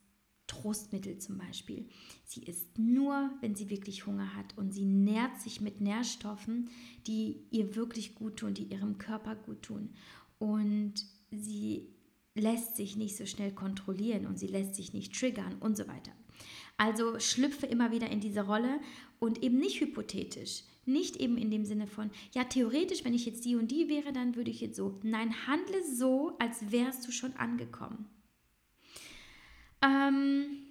Trostmittel zum Beispiel. Sie isst nur, wenn sie wirklich Hunger hat und sie nährt sich mit Nährstoffen, die ihr wirklich gut tun, die ihrem Körper gut tun. Und sie lässt sich nicht so schnell kontrollieren und sie lässt sich nicht triggern und so weiter. Also schlüpfe immer wieder in diese Rolle und eben nicht hypothetisch. Nicht eben in dem Sinne von, ja, theoretisch, wenn ich jetzt die und die wäre, dann würde ich jetzt so. Nein, handle so, als wärst du schon angekommen. Ähm,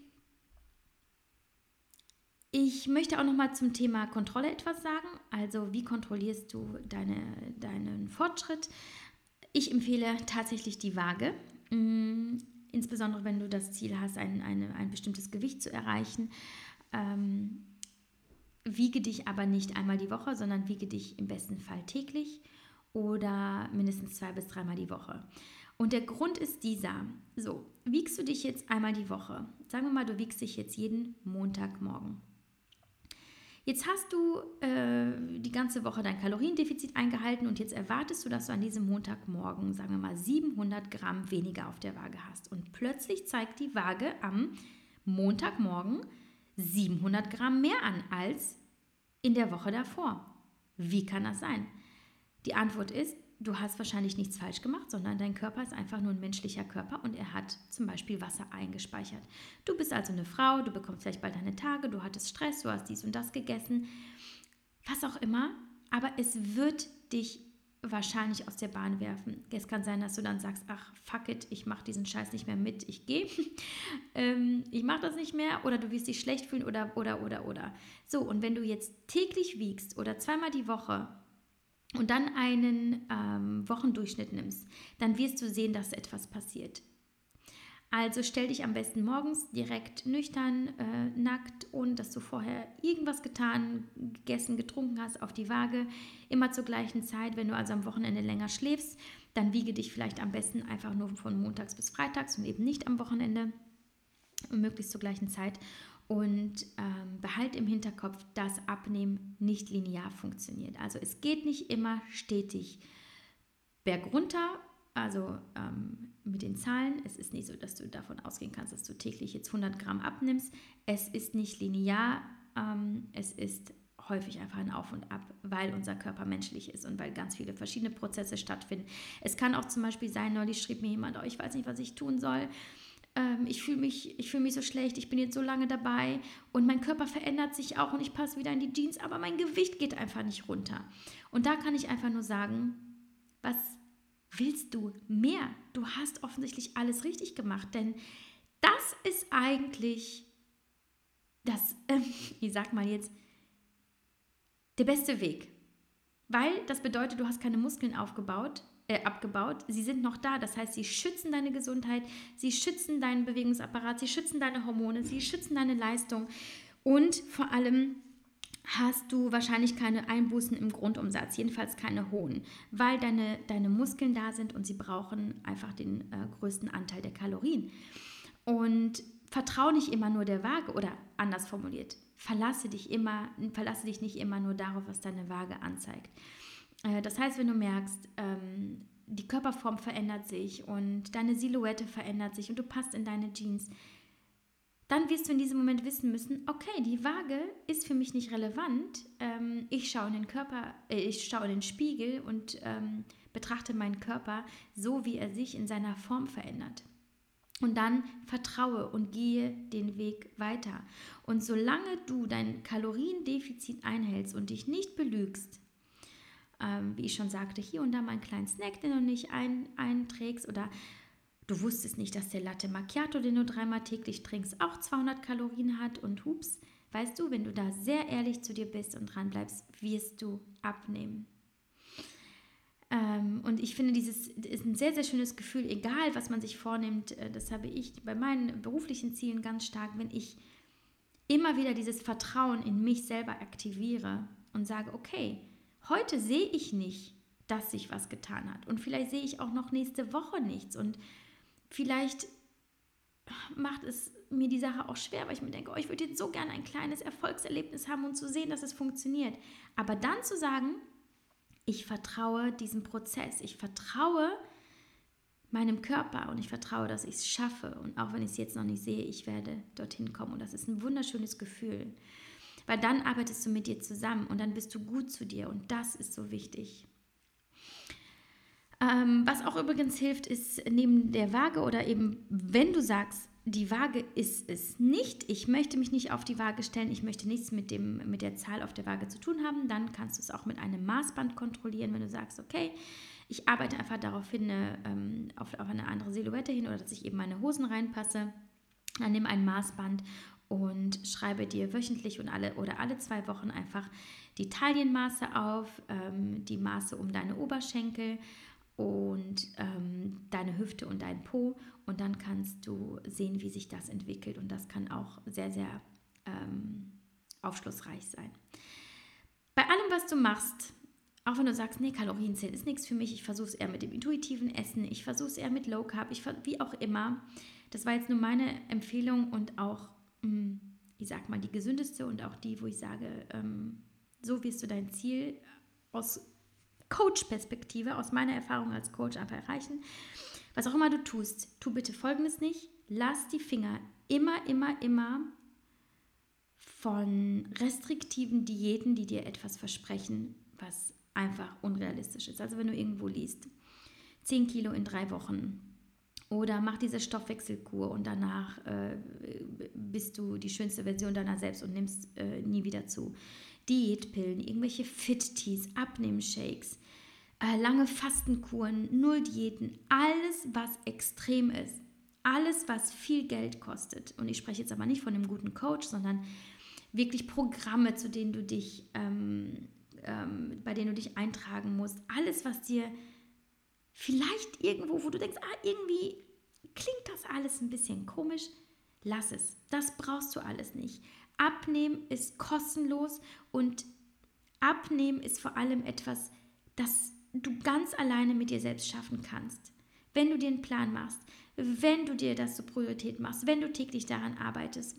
Ich möchte auch noch mal zum Thema Kontrolle etwas sagen. Also wie kontrollierst du deine, deinen Fortschritt? Ich empfehle tatsächlich die Waage. Mm, insbesondere wenn du das Ziel hast, ein, eine, ein bestimmtes Gewicht zu erreichen. Ähm, wiege dich aber nicht einmal die Woche, sondern wiege dich im besten Fall täglich oder mindestens zwei bis dreimal die Woche. Und der Grund ist dieser. So, wiegst du dich jetzt einmal die Woche? Sagen wir mal, du wiegst dich jetzt jeden Montagmorgen. Jetzt hast du äh, die ganze Woche dein Kaloriendefizit eingehalten und jetzt erwartest du, dass du an diesem Montagmorgen, sagen wir mal, 700 Gramm weniger auf der Waage hast. Und plötzlich zeigt die Waage am Montagmorgen 700 Gramm mehr an als in der Woche davor. Wie kann das sein? Die Antwort ist, du hast wahrscheinlich nichts falsch gemacht, sondern dein Körper ist einfach nur ein menschlicher Körper und er hat zum Beispiel Wasser eingespeichert. Du bist also eine Frau, du bekommst vielleicht bald deine Tage, du hattest Stress, du hast dies und das gegessen, was auch immer, aber es wird dich wahrscheinlich aus der Bahn werfen. Es kann sein, dass du dann sagst, ach, fuck it, ich mache diesen Scheiß nicht mehr mit, ich gehe, [laughs] ähm, ich mache das nicht mehr oder du wirst dich schlecht fühlen oder, oder, oder, oder. So, und wenn du jetzt täglich wiegst oder zweimal die Woche und dann einen ähm, Wochendurchschnitt nimmst, dann wirst du sehen, dass etwas passiert. Also stell dich am besten morgens direkt nüchtern, äh, nackt, ohne dass du vorher irgendwas getan, gegessen, getrunken hast, auf die Waage. Immer zur gleichen Zeit. Wenn du also am Wochenende länger schläfst, dann wiege dich vielleicht am besten einfach nur von montags bis freitags und eben nicht am Wochenende. Möglichst zur gleichen Zeit. Und ähm, behalt im Hinterkopf, dass Abnehmen nicht linear funktioniert. Also es geht nicht immer stetig bergunter, also ähm, mit den Zahlen. Es ist nicht so, dass du davon ausgehen kannst, dass du täglich jetzt 100 Gramm abnimmst. Es ist nicht linear, ähm, es ist häufig einfach ein Auf und Ab, weil unser Körper menschlich ist und weil ganz viele verschiedene Prozesse stattfinden. Es kann auch zum Beispiel sein, neulich schrieb mir jemand, oh, ich weiß nicht, was ich tun soll ähm, ich fühle mich, fühl mich so schlecht, ich bin jetzt so lange dabei und mein Körper verändert sich auch und ich passe wieder in die Jeans, aber mein Gewicht geht einfach nicht runter. Und da kann ich einfach nur sagen, was willst du mehr? Du hast offensichtlich alles richtig gemacht, denn das ist eigentlich das, äh, [laughs] ich sag mal jetzt, der beste Weg. Weil das bedeutet, du hast keine Muskeln aufgebaut, äh, abgebaut. Sie sind noch da. Das heißt, sie schützen deine Gesundheit, sie schützen deinen Bewegungsapparat, sie schützen deine Hormone, sie schützen deine Leistung und vor allem hast du wahrscheinlich keine Einbußen im Grundumsatz, jedenfalls keine hohen, weil deine, deine Muskeln da sind und sie brauchen einfach den äh, größten Anteil der Kalorien. Und vertraue nicht immer nur der Waage oder anders formuliert, verlasse dich immer, verlasse dich nicht immer nur darauf, was deine Waage anzeigt. Äh, das heißt, wenn du merkst, ähm, die Körperform verändert sich und deine Silhouette verändert sich und du passt in deine Jeans, dann wirst du in diesem Moment wissen müssen, okay, die Waage ist für mich nicht relevant. Ähm, ich schaue in den Körper, äh, ich schaue in den Spiegel und ähm, betrachte meinen Körper so, wie er sich in seiner Form verändert. Und dann vertraue und gehe den Weg weiter. Und solange du dein Kaloriendefizit einhältst und dich nicht belügst, ähm, wie ich schon sagte, hier und da mal einen kleinen Snack, den du nicht ein, einträgst oder du wusstest nicht, dass der Latte Macchiato, den du dreimal täglich trinkst, auch 200 Kalorien hat und hups, weißt du, wenn du da sehr ehrlich zu dir bist und dran bleibst, wirst du abnehmen. Ähm, und ich finde, dieses ist ein sehr, sehr schönes Gefühl, egal was man sich vornimmt. Äh, das habe ich bei meinen beruflichen Zielen ganz stark, wenn ich immer wieder dieses Vertrauen in mich selber aktiviere und sage, okay, Heute sehe ich nicht, dass sich was getan hat. Und vielleicht sehe ich auch noch nächste Woche nichts. Und vielleicht macht es mir die Sache auch schwer, weil ich mir denke, oh, ich würde jetzt so gerne ein kleines Erfolgserlebnis haben und zu sehen, dass es funktioniert. Aber dann zu sagen, ich vertraue diesem Prozess, ich vertraue meinem Körper und ich vertraue, dass ich es schaffe. Und auch wenn ich es jetzt noch nicht sehe, ich werde dorthin kommen. Und das ist ein wunderschönes Gefühl. Weil dann arbeitest du mit dir zusammen und dann bist du gut zu dir und das ist so wichtig. Ähm, was auch übrigens hilft, ist neben der Waage oder eben, wenn du sagst, die Waage ist es nicht, ich möchte mich nicht auf die Waage stellen, ich möchte nichts mit, dem, mit der Zahl auf der Waage zu tun haben, dann kannst du es auch mit einem Maßband kontrollieren, wenn du sagst, okay, ich arbeite einfach darauf hin, ähm, auf, auf eine andere Silhouette hin oder dass ich eben meine Hosen reinpasse. Dann nimm ein Maßband und schreibe dir wöchentlich und alle oder alle zwei Wochen einfach die Taillenmaße auf, ähm, die Maße um deine Oberschenkel und ähm, deine Hüfte und dein Po und dann kannst du sehen, wie sich das entwickelt und das kann auch sehr, sehr ähm, aufschlussreich sein. Bei allem, was du machst, auch wenn du sagst, nee, Kalorienzählen ist nichts für mich, ich versuche es eher mit dem intuitiven Essen, ich versuche es eher mit Low Carb, ich, wie auch immer. Das war jetzt nur meine Empfehlung und auch, ich sag mal, die gesündeste und auch die, wo ich sage, ähm, so wirst du dein Ziel aus Coach-Perspektive, aus meiner Erfahrung als Coach einfach erreichen. Was auch immer du tust, tu bitte Folgendes nicht. Lass die Finger immer, immer, immer von restriktiven Diäten, die dir etwas versprechen, was einfach unrealistisch ist. Also wenn du irgendwo liest, 10 Kilo in drei Wochen oder mach diese Stoffwechselkur und danach äh, bist du die schönste Version deiner selbst und nimmst äh, nie wieder zu. Diätpillen, irgendwelche Fit-Teas, Abnehmshakes, äh, lange Fastenkuren, Null-Diäten, alles, was extrem ist, alles, was viel Geld kostet. Und ich spreche jetzt aber nicht von einem guten Coach, sondern wirklich Programme, zu denen du dich, ähm, ähm, bei denen du dich eintragen musst. Alles, was dir vielleicht irgendwo, wo du denkst, ah, irgendwie klingt das alles ein bisschen komisch, lass es. Das brauchst du alles nicht. Abnehmen ist kostenlos und Abnehmen ist vor allem etwas, das du ganz alleine mit dir selbst schaffen kannst. Wenn du dir einen Plan machst, wenn du dir das zur Priorität machst, wenn du täglich daran arbeitest,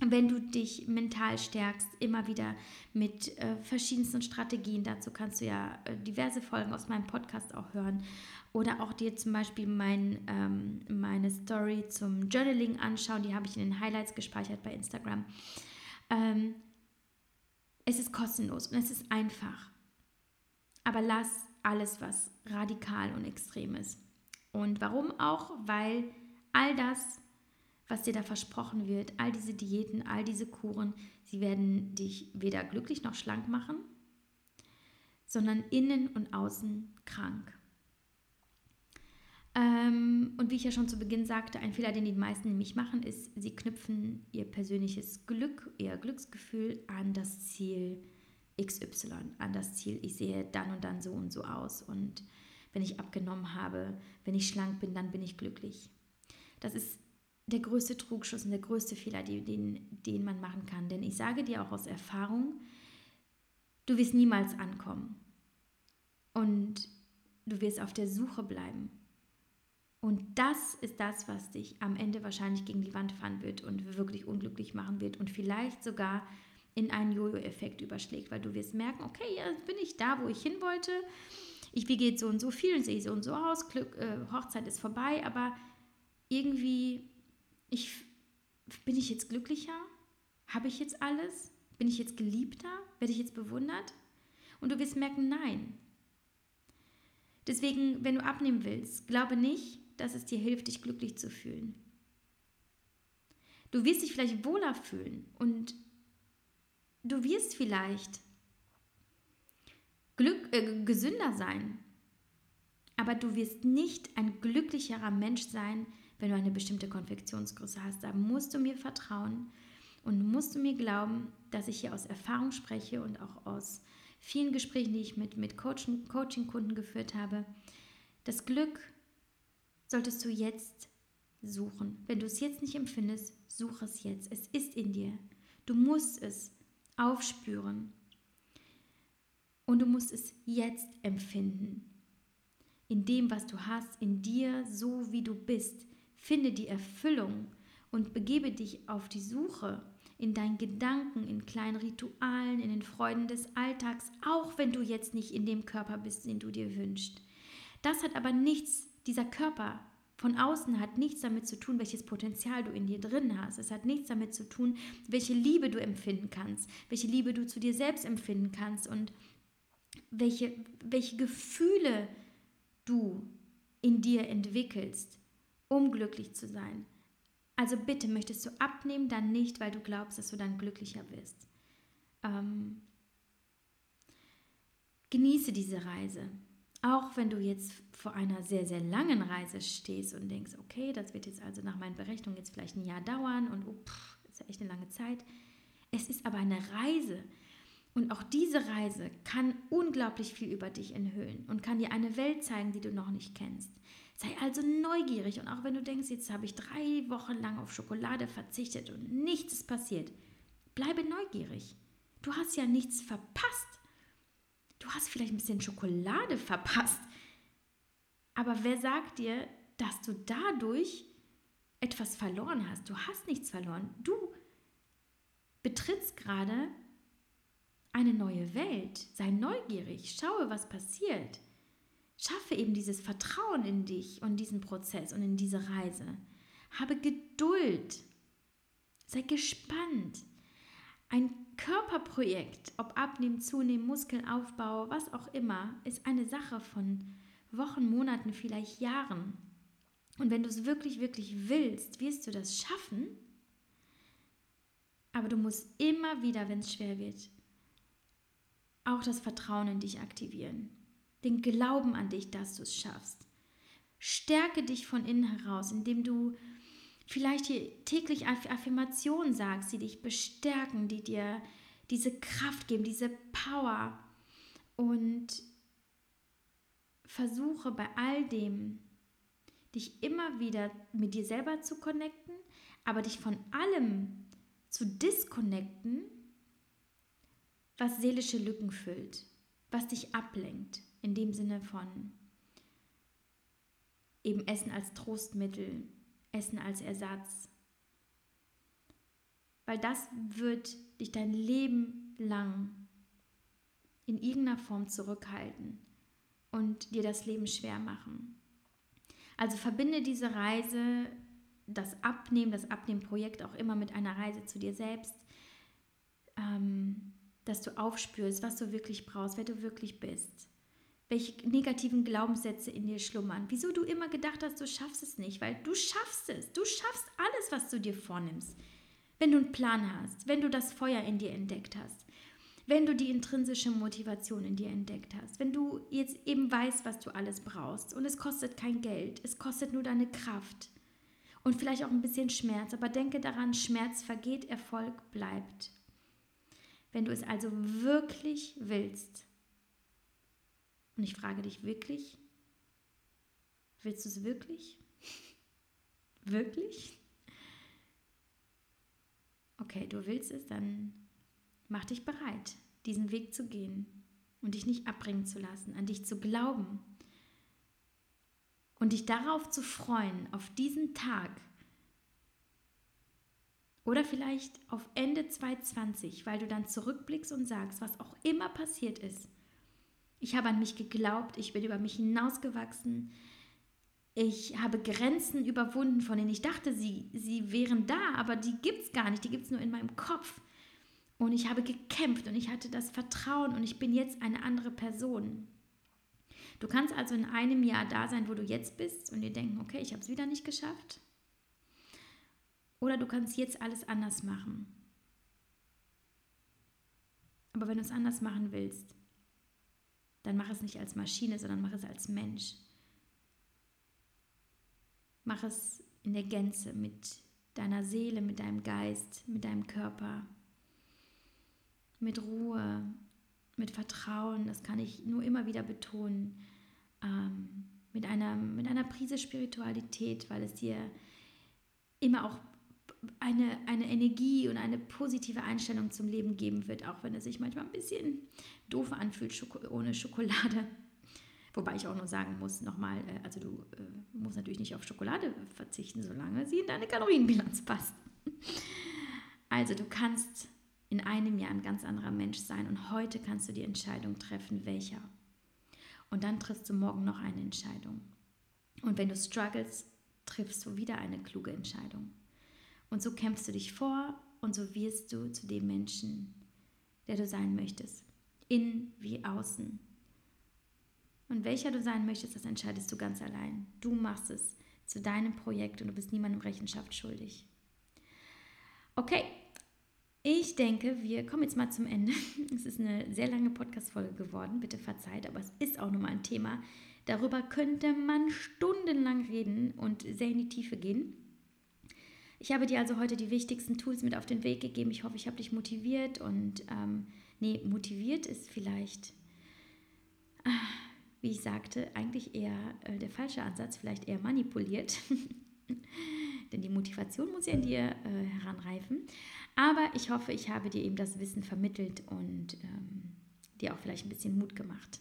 wenn du dich mental stärkst, immer wieder mit äh, verschiedensten Strategien. Dazu kannst du ja äh, diverse Folgen aus meinem Podcast auch hören. Oder auch dir zum Beispiel mein, ähm, meine Story zum Journaling anschauen. Die habe ich in den Highlights gespeichert bei Instagram. Ähm, es ist kostenlos und es ist einfach. Aber lass alles, was radikal und extrem ist. Und warum auch? Weil all das was dir da versprochen wird, all diese Diäten, all diese Kuren, sie werden dich weder glücklich noch schlank machen, sondern innen und außen krank. Ähm, und wie ich ja schon zu Beginn sagte, ein Fehler, den die meisten nämlich machen, ist, sie knüpfen ihr persönliches Glück, ihr Glücksgefühl an das Ziel XY, an das Ziel, ich sehe dann und dann so und so aus und wenn ich abgenommen habe, wenn ich schlank bin, dann bin ich glücklich. Das ist der größte Trugschuss und der größte Fehler, den, den man machen kann. Denn ich sage dir auch aus Erfahrung, du wirst niemals ankommen. Und du wirst auf der Suche bleiben. Und das ist das, was dich am Ende wahrscheinlich gegen die Wand fahren wird und wirklich unglücklich machen wird und vielleicht sogar in einen Jojo-Effekt überschlägt, weil du wirst merken, okay, jetzt bin ich da, wo ich hin wollte. Ich wiege jetzt so und so viel und sehe so und so aus. Glück, äh, Hochzeit ist vorbei, aber irgendwie ich, bin ich jetzt glücklicher? Habe ich jetzt alles? Bin ich jetzt geliebter? Werde ich jetzt bewundert? Und du wirst merken, nein. Deswegen, wenn du abnehmen willst, glaube nicht, dass es dir hilft, dich glücklich zu fühlen. Du wirst dich vielleicht wohler fühlen und du wirst vielleicht Glück, äh, gesünder sein, aber du wirst nicht ein glücklicherer Mensch sein, wenn du eine bestimmte Konfektionsgröße hast. Da musst du mir vertrauen und musst du mir glauben, dass ich hier aus Erfahrung spreche und auch aus vielen Gesprächen, die ich mit, mit Coaching-Kunden geführt habe. Das Glück solltest du jetzt suchen. Wenn du es jetzt nicht empfindest, suche es jetzt. Es ist in dir. Du musst es aufspüren. Und du musst es jetzt empfinden. In dem, was du hast, in dir, so wie du bist. Finde die Erfüllung und begebe dich auf die Suche in deinen Gedanken, in kleinen Ritualen, in den Freuden des Alltags, auch wenn du jetzt nicht in dem Körper bist, den du dir wünschst. Das hat aber nichts, dieser Körper von außen hat nichts damit zu tun, welches Potenzial du in dir drin hast. Es hat nichts damit zu tun, welche Liebe du empfinden kannst, welche Liebe du zu dir selbst empfinden kannst und welche, welche Gefühle du in dir entwickelst um glücklich zu sein. Also bitte, möchtest du abnehmen, dann nicht, weil du glaubst, dass du dann glücklicher wirst. Ähm, genieße diese Reise. Auch wenn du jetzt vor einer sehr, sehr langen Reise stehst und denkst, okay, das wird jetzt also nach meinen Berechnungen jetzt vielleicht ein Jahr dauern und oh, pff, ist ja echt eine lange Zeit. Es ist aber eine Reise. Und auch diese Reise kann unglaublich viel über dich enthüllen und kann dir eine Welt zeigen, die du noch nicht kennst. Sei also neugierig und auch wenn du denkst, jetzt habe ich drei Wochen lang auf Schokolade verzichtet und nichts ist passiert, bleibe neugierig. Du hast ja nichts verpasst. Du hast vielleicht ein bisschen Schokolade verpasst. Aber wer sagt dir, dass du dadurch etwas verloren hast? Du hast nichts verloren. Du betrittst gerade eine neue Welt. Sei neugierig, schaue, was passiert. Schaffe eben dieses Vertrauen in dich und diesen Prozess und in diese Reise. Habe Geduld. Sei gespannt. Ein Körperprojekt, ob Abnehmen, Zunehmen, Muskelaufbau, was auch immer, ist eine Sache von Wochen, Monaten, vielleicht Jahren. Und wenn du es wirklich, wirklich willst, wirst du das schaffen. Aber du musst immer wieder, wenn es schwer wird, auch das Vertrauen in dich aktivieren. Den Glauben an dich, dass du es schaffst. Stärke dich von innen heraus, indem du vielleicht hier täglich Affirmationen sagst, die dich bestärken, die dir diese Kraft geben, diese Power. Und versuche bei all dem, dich immer wieder mit dir selber zu connecten, aber dich von allem zu disconnecten, was seelische Lücken füllt, was dich ablenkt, in dem Sinne von eben Essen als Trostmittel, Essen als Ersatz. Weil das wird dich dein Leben lang in irgendeiner Form zurückhalten und dir das Leben schwer machen. Also verbinde diese Reise, das Abnehmen, das Abnehmprojekt auch immer mit einer Reise zu dir selbst. Ähm, dass du aufspürst, was du wirklich brauchst, wer du wirklich bist. Welche negativen Glaubenssätze in dir schlummern. Wieso du immer gedacht hast, du schaffst es nicht, weil du schaffst es. Du schaffst alles, was du dir vornimmst. Wenn du einen Plan hast, wenn du das Feuer in dir entdeckt hast, wenn du die intrinsische Motivation in dir entdeckt hast, wenn du jetzt eben weißt, was du alles brauchst und es kostet kein Geld, es kostet nur deine Kraft und vielleicht auch ein bisschen Schmerz, aber denke daran, Schmerz vergeht, Erfolg bleibt. Wenn du es also wirklich willst, und ich frage dich wirklich, willst du es wirklich? wirklich? Okay, du willst es, dann mach dich bereit, diesen Weg zu gehen und dich nicht abbringen zu lassen, an dich zu glauben und dich darauf zu freuen, auf diesen Tag, oder vielleicht auf Ende 2020, weil du dann zurückblickst und sagst, was auch immer passiert ist. Ich habe an mich geglaubt, ich bin über mich hinausgewachsen. Ich habe Grenzen überwunden, von denen ich dachte, sie, sie wären da, aber die gibt es gar nicht, die gibt es nur in meinem Kopf. Und ich habe gekämpft und ich hatte das Vertrauen und ich bin jetzt eine andere Person. Du kannst also in einem Jahr da sein, wo du jetzt bist und dir denken, okay, ich habe es wieder nicht geschafft. Oder du kannst jetzt alles anders machen. Aber wenn du es anders machen willst, dann mach es nicht als Maschine, sondern mach es als Mensch. Mach es in der Gänze mit deiner Seele, mit deinem Geist, mit deinem Körper, mit Ruhe, mit Vertrauen, das kann ich nur immer wieder betonen, ähm, mit, einer, mit einer Prise Spiritualität, weil es dir immer auch eine, eine Energie und eine positive Einstellung zum Leben geben wird, auch wenn es sich manchmal ein bisschen doof anfühlt Schoko ohne Schokolade. [laughs] Wobei ich auch nur sagen muss, nochmal, äh, also du äh, musst natürlich nicht auf Schokolade verzichten, solange sie in deine Kalorienbilanz passt. [laughs] Also du kannst in einem Jahr ein ganz anderer Mensch sein und heute kannst du die Entscheidung treffen, welcher. Und dann triffst du morgen noch eine Entscheidung. Und wenn du struggles, triffst du wieder eine kluge Entscheidung. Und so kämpfst du dich vor und so wirst du zu dem Menschen, der du sein möchtest. Innen wie außen. Und welcher du sein möchtest, das entscheidest du ganz allein. Du machst es zu deinem Projekt und du bist niemandem Rechenschaft schuldig. Okay, ich denke, wir kommen jetzt mal zum Ende. [laughs] Es ist eine sehr lange Podcast-Folge geworden, bitte verzeiht, aber es ist auch nochmal ein Thema. Darüber könnte man stundenlang reden und sehr in die Tiefe gehen. Ich habe dir also heute die wichtigsten Tools mit auf den Weg gegeben. Ich hoffe, ich habe dich motiviert und ähm, nee, motiviert ist vielleicht, äh, wie ich sagte, eigentlich eher äh, der falsche Ansatz, vielleicht eher manipuliert. [laughs] Denn die Motivation muss ja in dir äh, heranreifen. Aber ich hoffe, ich habe dir eben das Wissen vermittelt und ähm, dir auch vielleicht ein bisschen Mut gemacht.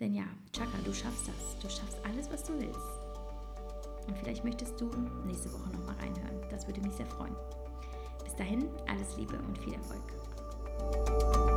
Denn ja, Chaka, du schaffst das. Du schaffst alles, was du willst. Und vielleicht möchtest du nächste Woche nochmal reinhören. Das würde mich sehr freuen. Bis dahin, alles Liebe und viel Erfolg.